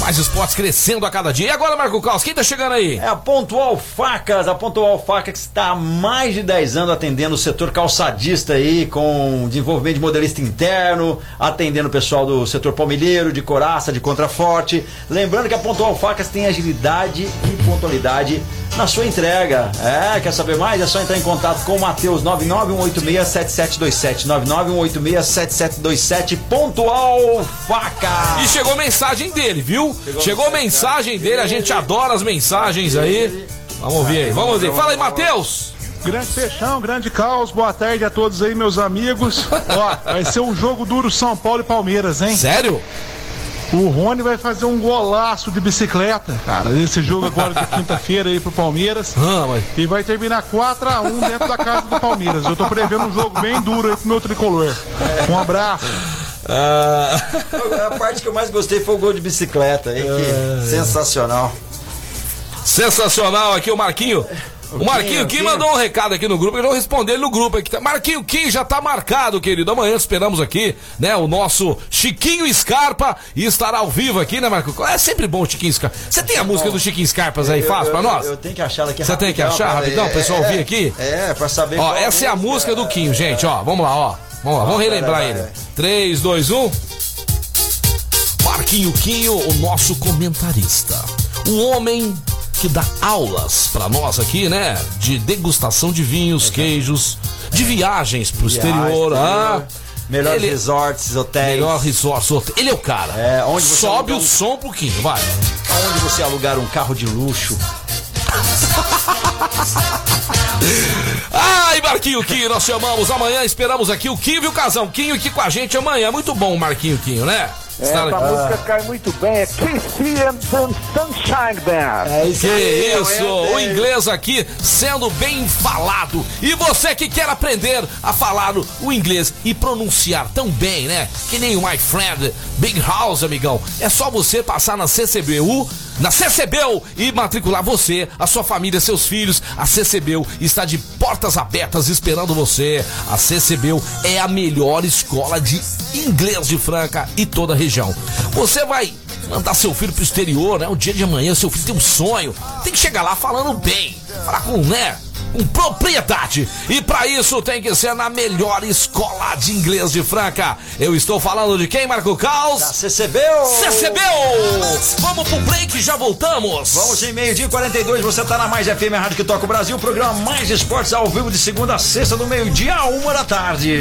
Mais esportes crescendo a cada dia. E agora, Marco Caos, quem tá chegando aí? É a Pontual Facas, a Pontual Facas está há mais de 10 anos atendendo o setor calçadista aí, com desenvolvimento de modelista interno, atendendo o pessoal do setor palmilheiro, de coraça, de contraforte. Lembrando que a Pontual Facas tem agilidade e pontualidade na sua entrega. É, quer saber mais? É só entrar em contato com o Matheus 991867727, 991867727, Pontual Facas. E chegou mensagem dele, viu? Chegou, mensagem dele, a gente adora as mensagens aí. Vamos ouvir aí, vamos ouvir. Fala aí, Matheus. Grande Peixão, grande caos, boa tarde a todos aí, meus amigos. Ó, vai ser um jogo duro São Paulo e Palmeiras, hein? Sério? O Rony vai fazer um golaço de bicicleta, cara, esse jogo agora de quinta-feira aí pro Palmeiras. Ah, mas... E vai terminar 4x1 dentro da casa do Palmeiras. Eu tô prevendo um jogo bem duro aí pro meu tricolor. Um abraço. Ah, A parte que eu mais gostei foi o gol de bicicleta, hein? Que sensacional. sensacional aqui o Marquinho. O Marquinho Kim Kim. mandou um recado aqui no grupo, eu não respondi ele no grupo aqui. tá- Marquinho Kim já tá marcado, querido. Amanhã esperamos aqui, né, o nosso Chiquinho Scarpa e estará ao vivo aqui, né, Marco? É sempre bom o Chiquinho Scarpa. Você tem a música do Chiquinho Scarpas aí, fácil pra nós? Eu, tenho que achar ela aqui Você tem que achar rapidão, é, o pessoal é, ouvir aqui? É, pra saber. Ó, qual essa é a música do Quinho, gente, ó. Vamos lá, ó. Vamos lá, vamos relembrar ele. vai. 3, 2, 1. Marquinho Quinho, o nosso comentarista. O homem que dá aulas pra nós aqui, né? De degustação de vinhos, queijos, de viagens pro exterior. Ah, Melhores ele- resorts, hotéis. melhor resort. outro. Ele é o cara. É, onde você Sobe aluga o um- som pro Quinho, vai. Onde você alugar um carro de luxo. Ai, Marquinho Quinho, nós chamamos amanhã, esperamos aqui o Quinho e o Casão. Quinho aqui com a gente amanhã. Muito bom o Marquinho Quinho, né? É, essa música cai muito bem, é the Sunshine Band. É isso que aí, isso, o inglês aqui sendo bem falado. E você que quer aprender a falar o inglês e pronunciar tão bem, né? Que nem o my friend Big House, amigão. É só você passar na CCBU na CCBEL e matricular você, a sua família, seus filhos. A CCBEL está de portas abertas esperando você. A CCBEL é a melhor escola de inglês de Franca e toda a região. Você vai mandar seu filho pro exterior, né? O dia de amanhã, seu filho tem um sonho. Tem que chegar lá falando bem. Falar com, né? Com propriedade. E para isso tem que ser na melhor escola de inglês de Franca. Eu estou falando de quem, Marco Caos? Da CCBEL! CCBEL! Vamos pro break, já voltamos. Vamos em meio-dia 42, você tá na Mais FM Rádio que toca o Brasil, o programa Mais Esportes ao vivo de segunda a sexta, do meio-dia a uma da tarde.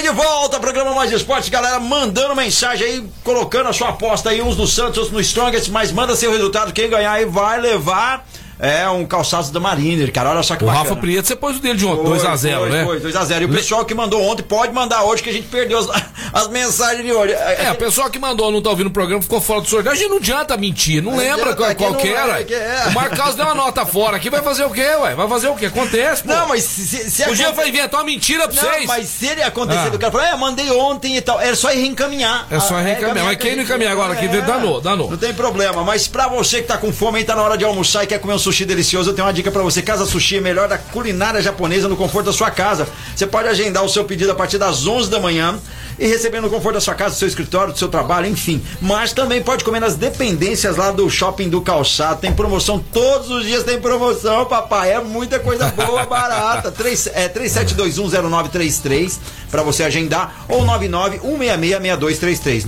De volta, programa Mais Esporte, galera, mandando mensagem aí, colocando a sua aposta aí, uns do Santos, outros no Strongest, mas manda seu resultado, quem ganhar aí vai levar é um calçado da Mariner, cara. Olha só que o bacana. Rafa Prieto, você pôs o dele de ontem, 2x0, né? Foi, 2x0. E o pessoal que mandou ontem pode mandar hoje, que a gente perdeu as, as mensagens de hoje. É, o pessoal que mandou não tá ouvindo o programa, ficou fora do sorteio. A gente não adianta mentir, não, não lembra adianta, qual, qual era. É, é. O Marcos deu uma nota fora aqui, vai fazer o quê, ué? Vai fazer o quê? Acontece, pô. Não, mas se. se o dia vai inventar uma mentira pra não, vocês. Mas se ele acontecer, ah. o cara falou, é, mandei ontem e tal. Era só ir reencaminhar. É só reencaminhar. mas quem não encaminhar agora aqui, é, danou, danou. Não tem problema. Mas pra você que tá com fome aí, tá na hora de almoçar e quer comer um sushi delicioso, eu tenho uma dica para você. Casa Sushi é melhor da culinária japonesa no conforto da sua casa. Você pode agendar o seu pedido a partir das 11 da manhã e receber no conforto da sua casa, do seu escritório, do seu trabalho, enfim. Mas também pode comer nas dependências lá do Shopping do Calçado. Tem promoção todos os dias, tem promoção, papai. É muita coisa boa, barata. 3, é 37210933 para você agendar ou 991666233.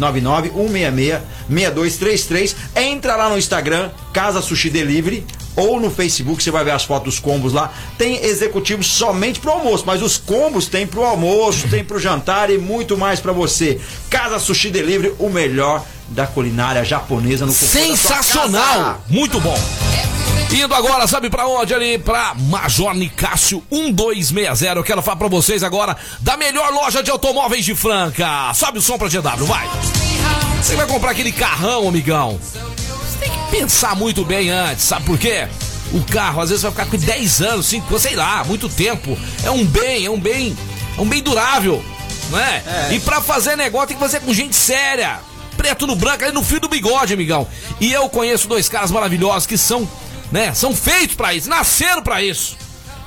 991666233. Entra lá no Instagram, Casa Sushi Delivery ou no Facebook, você vai ver as fotos dos combos lá. Tem executivos somente pro almoço, mas os combos tem pro almoço, tem pro jantar e muito mais para você. Casa Sushi Delivery, o melhor da culinária japonesa no Sensacional! Muito bom! Indo agora, sabe para onde ali? Pra Major Nicásio 1260. Eu quero falar para vocês agora da melhor loja de automóveis de Franca. Sobe o som pra GW, vai! Você vai comprar aquele carrão, amigão pensar muito bem antes, sabe por quê? O carro às vezes vai ficar com 10 anos, 5, sei lá, muito tempo. É um bem, é um bem, é um bem durável, não é? é. E para fazer negócio tem que fazer com gente séria. Preto no branco, ali no fio do bigode, amigão. E eu conheço dois caras maravilhosos que são, né, são feitos para isso, nasceram para isso.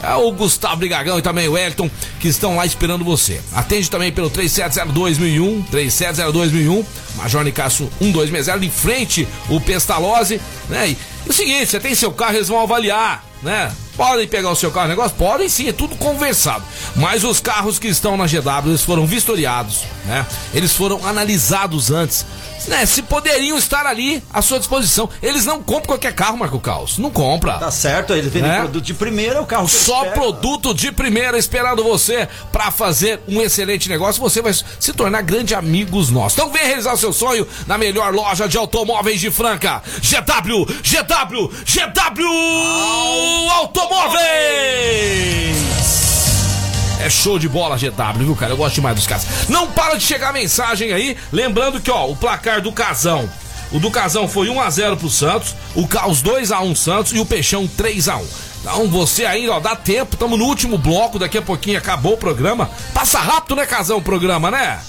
É o Gustavo Brigagão e também o Elton, que estão lá esperando você. Atende também pelo 3702.001, 3702.001, Major Nicasso 1260, em frente o Pestalozzi, né? E, e o seguinte, você tem seu carro, eles vão avaliar, né? Podem pegar o seu carro, negócio? Podem sim, é tudo conversado. Mas os carros que estão na GW, eles foram vistoriados, né? Eles foram analisados antes né, se poderiam estar ali à sua disposição. Eles não compram qualquer carro, Marco Caos. Não compra. Tá certo, eles vendem né? produto de primeira, o carro Só produto de primeira esperando você para fazer um excelente negócio. Você vai se tornar grande amigos nossos. Então vem realizar seu sonho na melhor loja de automóveis de Franca. GW, GW, GW Automóveis! É show de bola, GW, viu, cara? Eu gosto demais dos caras. Não para de chegar mensagem aí. Lembrando que, ó, o placar do Casão. O do Casão foi 1x0 pro Santos, o Caos 2x1 Santos e o Peixão 3x1. Então você ainda, ó, dá tempo, estamos no último bloco, daqui a pouquinho acabou o programa. Passa rápido, né, Casão, o programa, né?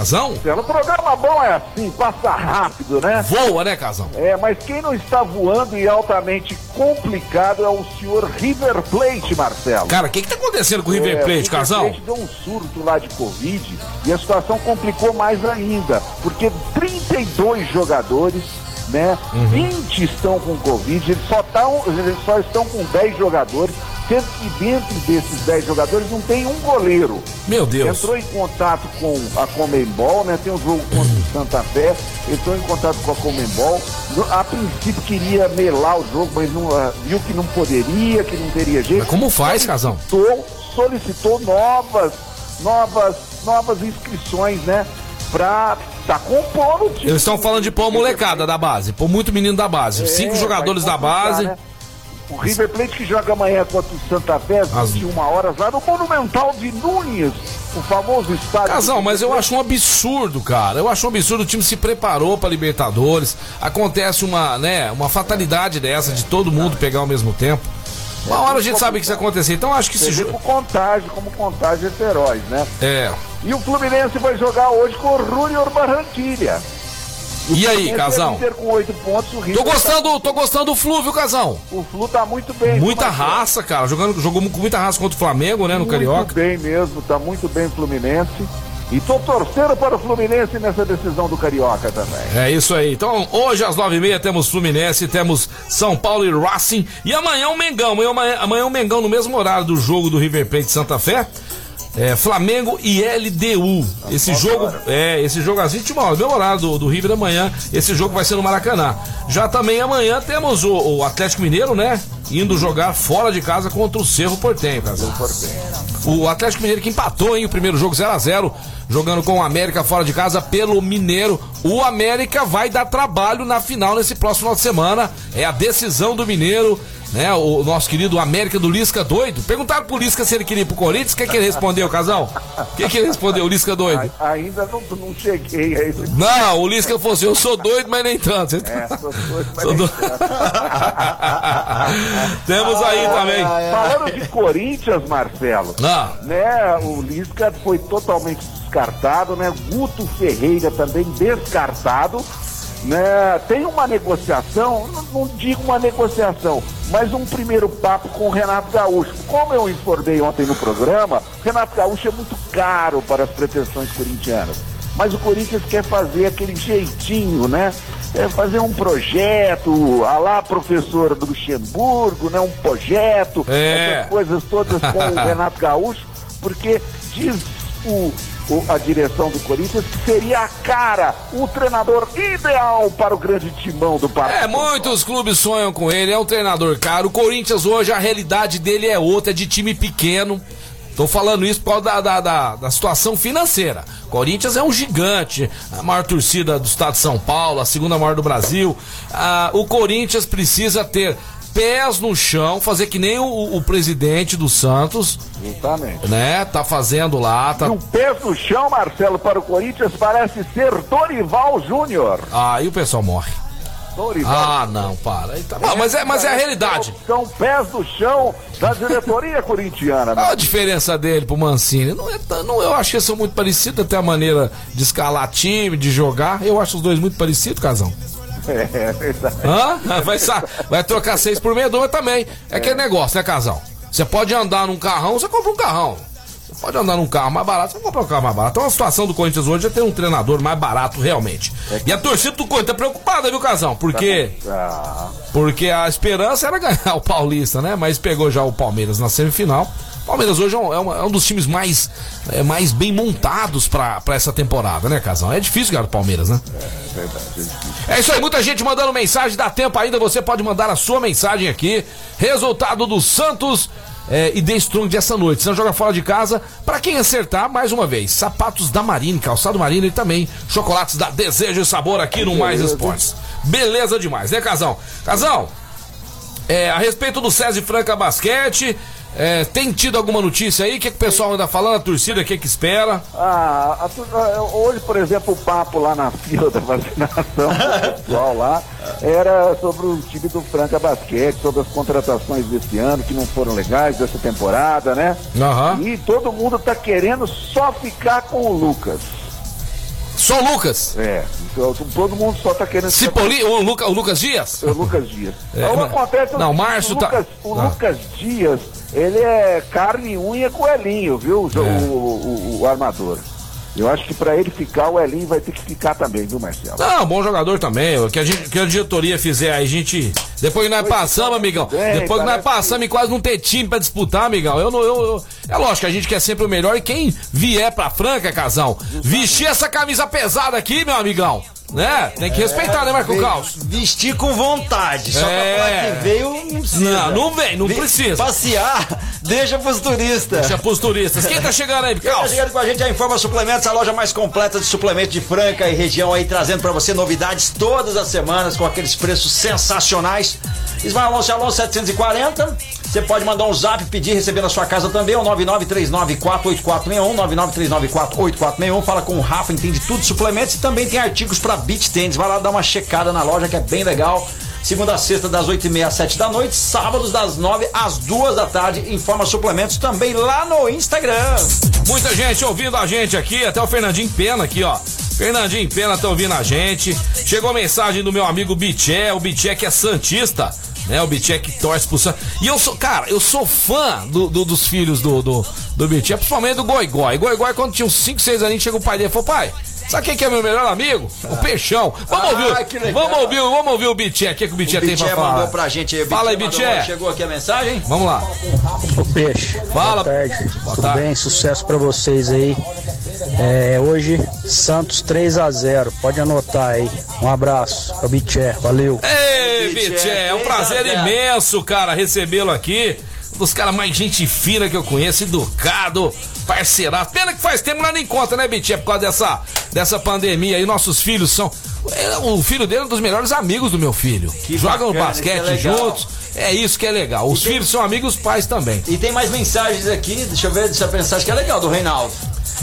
Casão? O programa bom é assim, passa rápido, né? Voa, né, Casão? É, mas quem não está voando e altamente complicado é o senhor River Plate, Marcelo. Cara, o que, que tá acontecendo com o River Plate, é, Casão? O River Plate deu um surto lá de Covid e a situação complicou mais ainda, porque 32 jogadores né? Uhum. 20 estão com Covid, eles só, tão, eles só estão com 10 jogadores sendo que dentro desses 10 jogadores não tem um goleiro. Meu Deus. Entrou em contato com a Comembol, né? Tem um jogo contra o Santa Fé, entrou em contato com a Comembol. A princípio queria melar o jogo, mas não, uh, viu que não poderia, que não teria jeito. Mas como faz, Casão? Solicitou, solicitou novas, novas, novas inscrições, né? Para tá compondo o time. Eles estão falando de pôr a molecada da base, pôr muito menino da base. É, Cinco jogadores da base. né? O River Plate que joga amanhã contra o Santa Fé, às As- 21 horas, lá no Monumental de Nunes, o famoso estádio. Casal, mas eu acho um absurdo, cara. Eu acho um absurdo. O time se preparou pra Libertadores. Acontece uma, né, uma fatalidade dessa de todo mundo pegar ao mesmo tempo. Uma hora a gente sabe que isso acontecer. Então acho que esse vê jogo. com contágio, como contágio é feroz, né? É. E o Fluminense vai jogar hoje com o Júnior Barranquilha. E aí, Casal? pontos, o Tô gostando, tô gostando do Flu, viu, Casal? tá- o Flu tá muito bem. Muita raça, cara. Jogando, jogou com muita raça contra o Flamengo, né, no Muito Carioca. bem mesmo, tá muito bem o Fluminense. E tô torcendo para o Fluminense nessa decisão do Carioca também. É isso aí. Então, hoje às nove e meia temos Fluminense, temos São Paulo e Racing. E amanhã o Mengão. Amanhã, amanhã, o Mengão no mesmo horário do jogo do River Plate de Santa Fé. É, Flamengo e LDU. Esse jogo, é, esse jogo às 21 horas, mesmo horário do, do River amanhã. Esse jogo vai ser no Maracanã. Já também amanhã temos o, o Atlético Mineiro, né? Indo jogar fora de casa contra o Cerro Portenho, casal. O Atlético Mineiro que empatou, hein? O primeiro jogo 0 a 0 jogando com o América fora de casa pelo Mineiro. O América vai dar trabalho na final nesse próximo final de semana. É a decisão do Mineiro, né? O nosso querido América do Lisca doido. Perguntaram pro Lisca se ele queria ir pro Corinthians. O que, que ele respondeu, casal? O que, que ele respondeu, o Lisca doido? A- Ainda não, não cheguei aí. Não, o Lisca falou assim: eu sou doido, mas nem tanto. É, sou doido, mas Sou nem doido. Temos aí também. Falando de Corinthians, Marcelo, Ah. né, o Lisca foi totalmente descartado, né? Guto Ferreira também descartado, né? Tem uma negociação, não, digo uma negociação, mas um primeiro papo com o Renato Gaúcho. Como eu informei ontem no programa, o Renato Gaúcho é muito caro para as pretensões corintianas. Mas o Corinthians quer fazer aquele jeitinho, né? É fazer um projeto, a lá professor do Luxemburgo, né? Um projeto, É. essas coisas todas com o Renato Gaúcho, porque diz o, o- a direção do Corinthians seria a cara, o treinador ideal para o grande timão do Parque. É, muitos clubes sonham com ele, é um treinador caro. O Corinthians hoje, a realidade dele é outra, é de time pequeno. Tô falando isso por causa da, da, da, da situação financeira. Corinthians é um gigante, a maior torcida do estado de São Paulo, a segunda maior do Brasil. Ah, o Corinthians precisa ter pés no chão, fazer que nem o, o presidente do Santos, Justamente. né? Tá fazendo lá, tá. E um pé no chão, Marcelo, para o Corinthians parece ser Dorival Júnior. Aí o pessoal morre. Dorival. Ah, não, para. Tá- Não, mas é, mas é a realidade. São pés no chão da diretoria corintiana. né? A diferença dele pro Mancini? Não é, não, eu acho que são muito parecidos, até a maneira de escalar time, de jogar. Eu acho os dois muito parecidos, casão. É, verdade. Hã? Vai, vai trocar seis por meia dúzia também. É aquele negócio, né, casal? Você pode andar num carrão, você compra um carrão. Você pode andar num carro mais barato, você compra um carro mais barato. Então a situação do Corinthians hoje é ter um treinador mais barato, realmente. E a torcida do Corinthians tá preocupada, viu, casal? Porque, Ah, porque a esperança era ganhar o Paulista, né? Mas pegou já o Palmeiras na semifinal. Palmeiras hoje é um, é é um dos times mais, é, mais bem montados pra essa temporada, né, casal? É difícil ganhar o Palmeiras, né? É isso aí, muita gente mandando mensagem, dá tempo ainda, você pode mandar a sua mensagem aqui. Resultado do Santos é, e The Strong dessa noite. Santos joga fora de casa. Pra quem acertar, mais uma vez, sapatos da Marine, calçado Marine e também chocolates da Desejo e Sabor aqui no Mais Esportes. Beleza demais, né, Casão? Casão, é, a respeito do César Franca Basquete, é, tem tido alguma notícia aí? O que, que o pessoal anda falando? A torcida, o que, que espera? Ah, a ah, hoje, por exemplo, o papo lá na fila da vacinação do pessoal lá era sobre o time do Franca Basquete, sobre as contratações desse ano que não foram legais dessa temporada, né? Aham. E todo mundo tá querendo só ficar com o Lucas. Só o Lucas. É, então, todo mundo só tá querendo Cipoli, o, Luca, o Lucas Dias? o Lucas Dias. É, mas- acontece não, o Márcio o tá- Lucas, o Ah. Lucas Dias, ele é carne, unha com Elinho, viu? O, É. o, o- o armador. Eu acho que pra ele ficar, o Elinho vai ter que ficar também, viu, Marcelo? Não, bom jogador também. O que a, gente, que a diretoria fizer aí, a gente. Depois que nós passamos, amigão. bem, Depois que nós passamos e quase não ter time pra disputar, amigão. Eu não. Eu, eu- é lógico que a gente quer sempre o melhor. E quem vier pra Franca, casal, vestir essa camisa pesada aqui, meu amigão. Né? Tem que respeitar, né, Marco Caos? Vestir com vontade. Só É. pra que veio, não precisa. Não, não vem, não precisa. Passear, deixa pros turistas. Deixa pros turistas. Quem tá chegando aí, Quem tá Caos? chegando com a gente é a Informa Suplementos, a loja mais completa de suplementos de Franca e região aí, trazendo pra você novidades todas as semanas com aqueles preços sensacionais. Ismael Alonso Alonso 740. Você pode mandar um zap, pedir, receber na sua casa também, o 99394841, 99394841. Fala com o Rafa, entende tudo suplementos e também tem artigos pra beach tênis. Vai lá dar uma checada na loja que é bem legal. Segunda a sexta, das 8h30 às 7 da noite. Sábados, das 9 às 2 da tarde. Informa suplementos também lá no Instagram. Muita gente ouvindo a gente aqui, até o Fernandinho Pena aqui, ó. Fernandinho Pena tá ouvindo a gente. Chegou mensagem do meu amigo Biché, o Biché que é Santista, né? O que torce pro Santos. E eu sou, cara, eu sou fã do, do- dos filhos do, do, do Biché, principalmente do Goigói. Goigói, quando tinha uns 5, 6 aninhos, chega o pai dele e falou, pai. Sabe quem que é meu melhor amigo? O Peixão. Vamos Ah, ouvir, vamos ouvir, vamos ouvir o Biché, o que, que o Biché O tem pra Biché falar. mandou pra gente aí. o Fala aí, Biché. Chegou aqui a mensagem. Vamos lá. Ô Peixe, Fala. boa tarde. Boa Tudo tarde. bem? Sucesso pra vocês aí. É, hoje, Santos 3 a 0 Pode anotar aí. Um abraço. É o Biché. Valeu. Ei, Biché, é um prazer imenso, cara, recebê-lo aqui. Dos caras mais gente fina que eu conheço, educado, parceiraço. Pena que faz tempo nós nem conta, né, Biché, por causa dessa, dessa pandemia aí. Nossos filhos são. é, O filho dele é um dos melhores amigos do meu filho. Que Jogam bacana, basquete isso é juntos. É isso que é legal. Os filhos são amigos, os pais também. E tem mais mensagens aqui, deixa eu ver, deixa eu pensar, acho que é legal, do Reinaldo.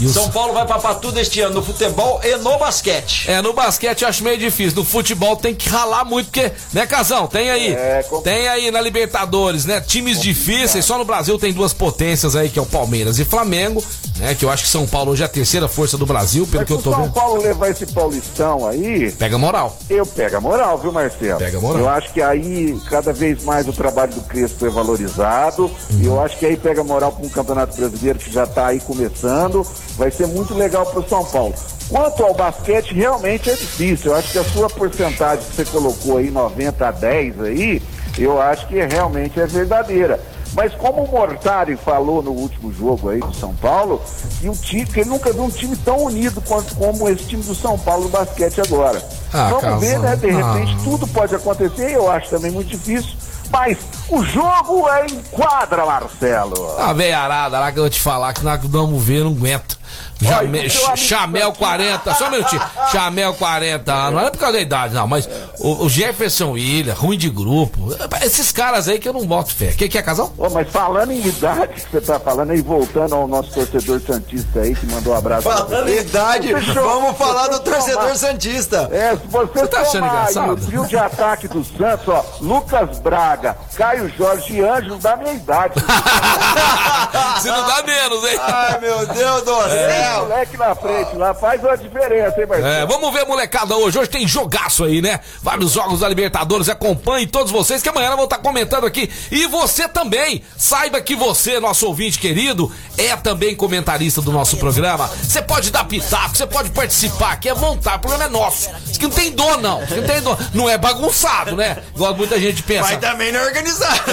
Os- São Paulo vai papar tudo este ano no futebol e no basquete. É, no basquete eu acho meio difícil. No futebol tem que ralar muito, porque, né, Casão? Tem aí. É, com- Tem aí na Libertadores, né? Times difíceis. Só no Brasil tem duas potências aí, que é o Palmeiras e Flamengo, né? Que eu acho que São Paulo hoje é a terceira força do Brasil, pelo Mas que se eu o tô São vendo. Paulo levar esse Paulistão aí, Pega moral. eu pego a moral, viu, Marcelo? Pega a moral. Eu acho que aí, cada vez mais o trabalho do Crespo é valorizado. E eu acho que aí pega moral para um campeonato brasileiro que já está aí começando. Vai ser muito legal para o São Paulo. Quanto ao basquete, realmente é difícil. Eu acho que a sua porcentagem que você colocou aí, 90 a 10 aí, eu acho que realmente é verdadeira. Mas como o Mortari falou no último jogo aí do São Paulo, que, o time, que ele nunca viu um time tão unido quanto como esse time do São Paulo no basquete agora. Ah, Vamos ver, Casão. né? De repente Ah. tudo pode acontecer, eu acho também muito difícil. Mas o jogo é em quadra, Marcelo. A veiarada lá que eu vou te falar, que nós vamos ver, não aguento. Jame- Chamel 40, só um minutinho. Chamel 40 anos, não é por causa da idade, não, mas o, o Jefferson William, ruim de grupo. Esses caras aí que eu não boto fé. O que, é, casal? Ô, mas falando em idade que você tá falando aí, voltando ao nosso torcedor Santista aí, que mandou um abraço. pra Falando em você. idade, vamos falar do torcedor tomar- Santista. É, se você, Você tá achando engraçado? o trio de ataque do Santos, ó, Lucas Braga, Caio Jorge e Ângelo da minha idade. Se não dá menos, hein? Ai, meu Deus do Tem céu. moleque na frente lá, faz uma diferença, hein, Marcelo? É, vamos ver, molecada, hoje. Hoje tem jogaço aí, né? Vários jogos da Libertadores. Acompanhe todos vocês, que amanhã nós vamos estar comentando aqui. E você também. Saiba que você, nosso ouvinte querido, é também comentarista do nosso programa. Você pode dar pitaco, você pode participar, que é vontade. O programa é nosso. Isso aqui não tem dor, não. Isso aqui não tem dor. Não é bagunçado, né? Igual muita gente pensa. Mas também não é organizado.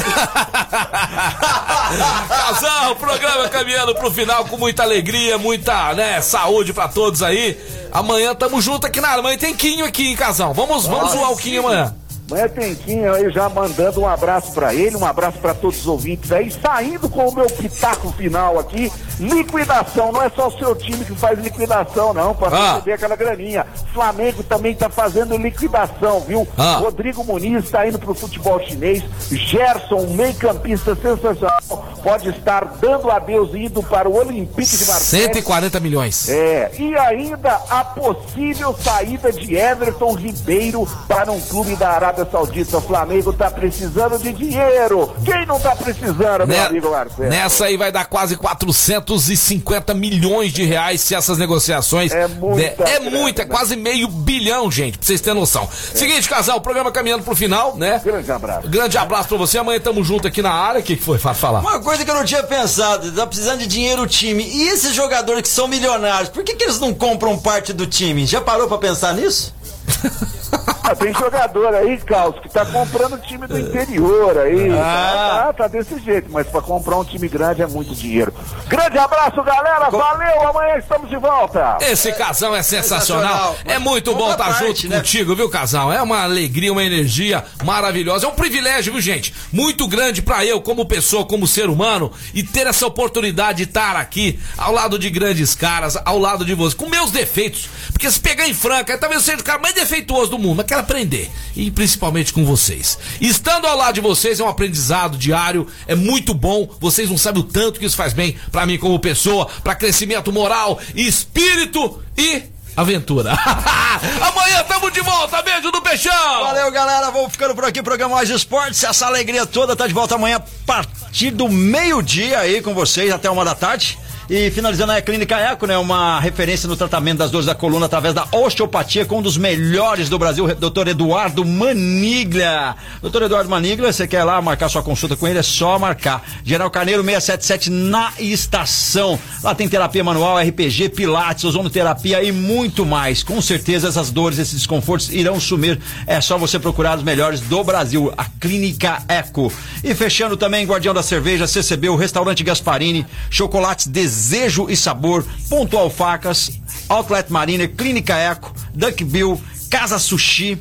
Casal, o programa caminhando pro final com muita alegria, muita, né, saúde pra todos aí. Amanhã tamo junto aqui na. Amanhã tem Quinho aqui, hein, casal? Vamos, vamos zoar o Quinho amanhã. Amanhã tem Quinho aí já mandando um abraço pra ele, um abraço pra todos os ouvintes aí, saindo com o meu pitaco final aqui. Liquidação, não é só o seu time que faz liquidação, não, pra Ah. receber aquela graninha. Flamengo também tá fazendo liquidação, viu? Ah. Rodrigo Muniz tá indo pro futebol chinês. Gerson, um meio-campista sensacional, pode estar dando adeus e indo para o Olympique de Marseille. 140 milhões. É, e ainda a possível saída de Everton Ribeiro para um clube da Arábia Saudita. O Flamengo tá precisando de dinheiro. Quem não tá precisando, meu Ne- amigo Marcelo? Nessa aí vai dar quase 450 milhões de reais se essas negociações. É muita É grana, muito, é né? quase meio bilhão, gente, pra vocês terem noção. Seguinte, casal, o programa caminhando pro final, né? Grande abraço. Grande abraço pra você. Amanhã tamo junto aqui na área. O que, que foi? Fala. falar. Uma coisa que eu não tinha pensado, tá precisando de dinheiro o time. E esses jogadores que são milionários, por que, que eles não compram parte do time? Já parou pra pensar nisso? Ah, tem jogador aí, Carlos, que tá comprando time do interior aí. Ah. Tá, tá desse jeito, mas pra comprar um time grande é muito dinheiro. Grande abraço, galera. Valeu, amanhã estamos de volta. Esse casal é sensacional. Sensacional. É muito bom estar parte, junto né? contigo, viu, casal? É uma alegria, uma energia maravilhosa. É um privilégio, viu, gente? Muito grande pra eu, como pessoa, como ser humano, e ter essa oportunidade de estar aqui ao lado de grandes caras, ao lado de você, com meus defeitos. Porque se pegar em franca, talvez seja o cara mais defeituoso do mundo, mas quero aprender. E principalmente com vocês. Estando ao lado de vocês é um aprendizado diário, é muito bom. Vocês não sabem o tanto que isso faz bem pra mim como pessoa, pra crescimento moral, espírito e aventura. Amanhã tamo de volta. Beijo do Peixão. Valeu, galera. Vamos ficando por aqui. Programa Mais Esportes. Essa alegria toda tá de volta amanhã a partir do meio-dia aí com vocês até uma da tarde. E finalizando a Clínica Eco, né? Uma referência no tratamento das dores da coluna através da osteopatia com um dos melhores do Brasil, doutor Eduardo Maniglia. Doutor Eduardo Maniglia, você quer lá marcar sua consulta com ele, é só marcar. General Carneiro 677 na estação. Lá tem terapia manual, RPG, pilates, ozonoterapia e muito mais. Com certeza essas dores, esses desconfortos irão sumir. É só você procurar os melhores do Brasil, a Clínica Eco. E fechando também, Guardião da Cerveja, CCB, o Restaurante Gasparini, Chocolates Desejo e Sabor, Pontual Facas, Outlet Marina, Clínica Eco, Duck Bill, Casa Sushi,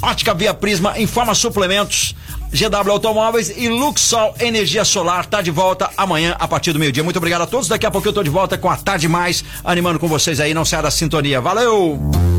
Ótica Via Prisma, Informa Suplementos, GW Automóveis e Luxol Energia Solar tá de volta amanhã a partir do meio-dia. Muito obrigado a todos. Daqui a pouco eu tô de volta com a Tarde Mais, animando com vocês aí, não saia da sintonia. Valeu!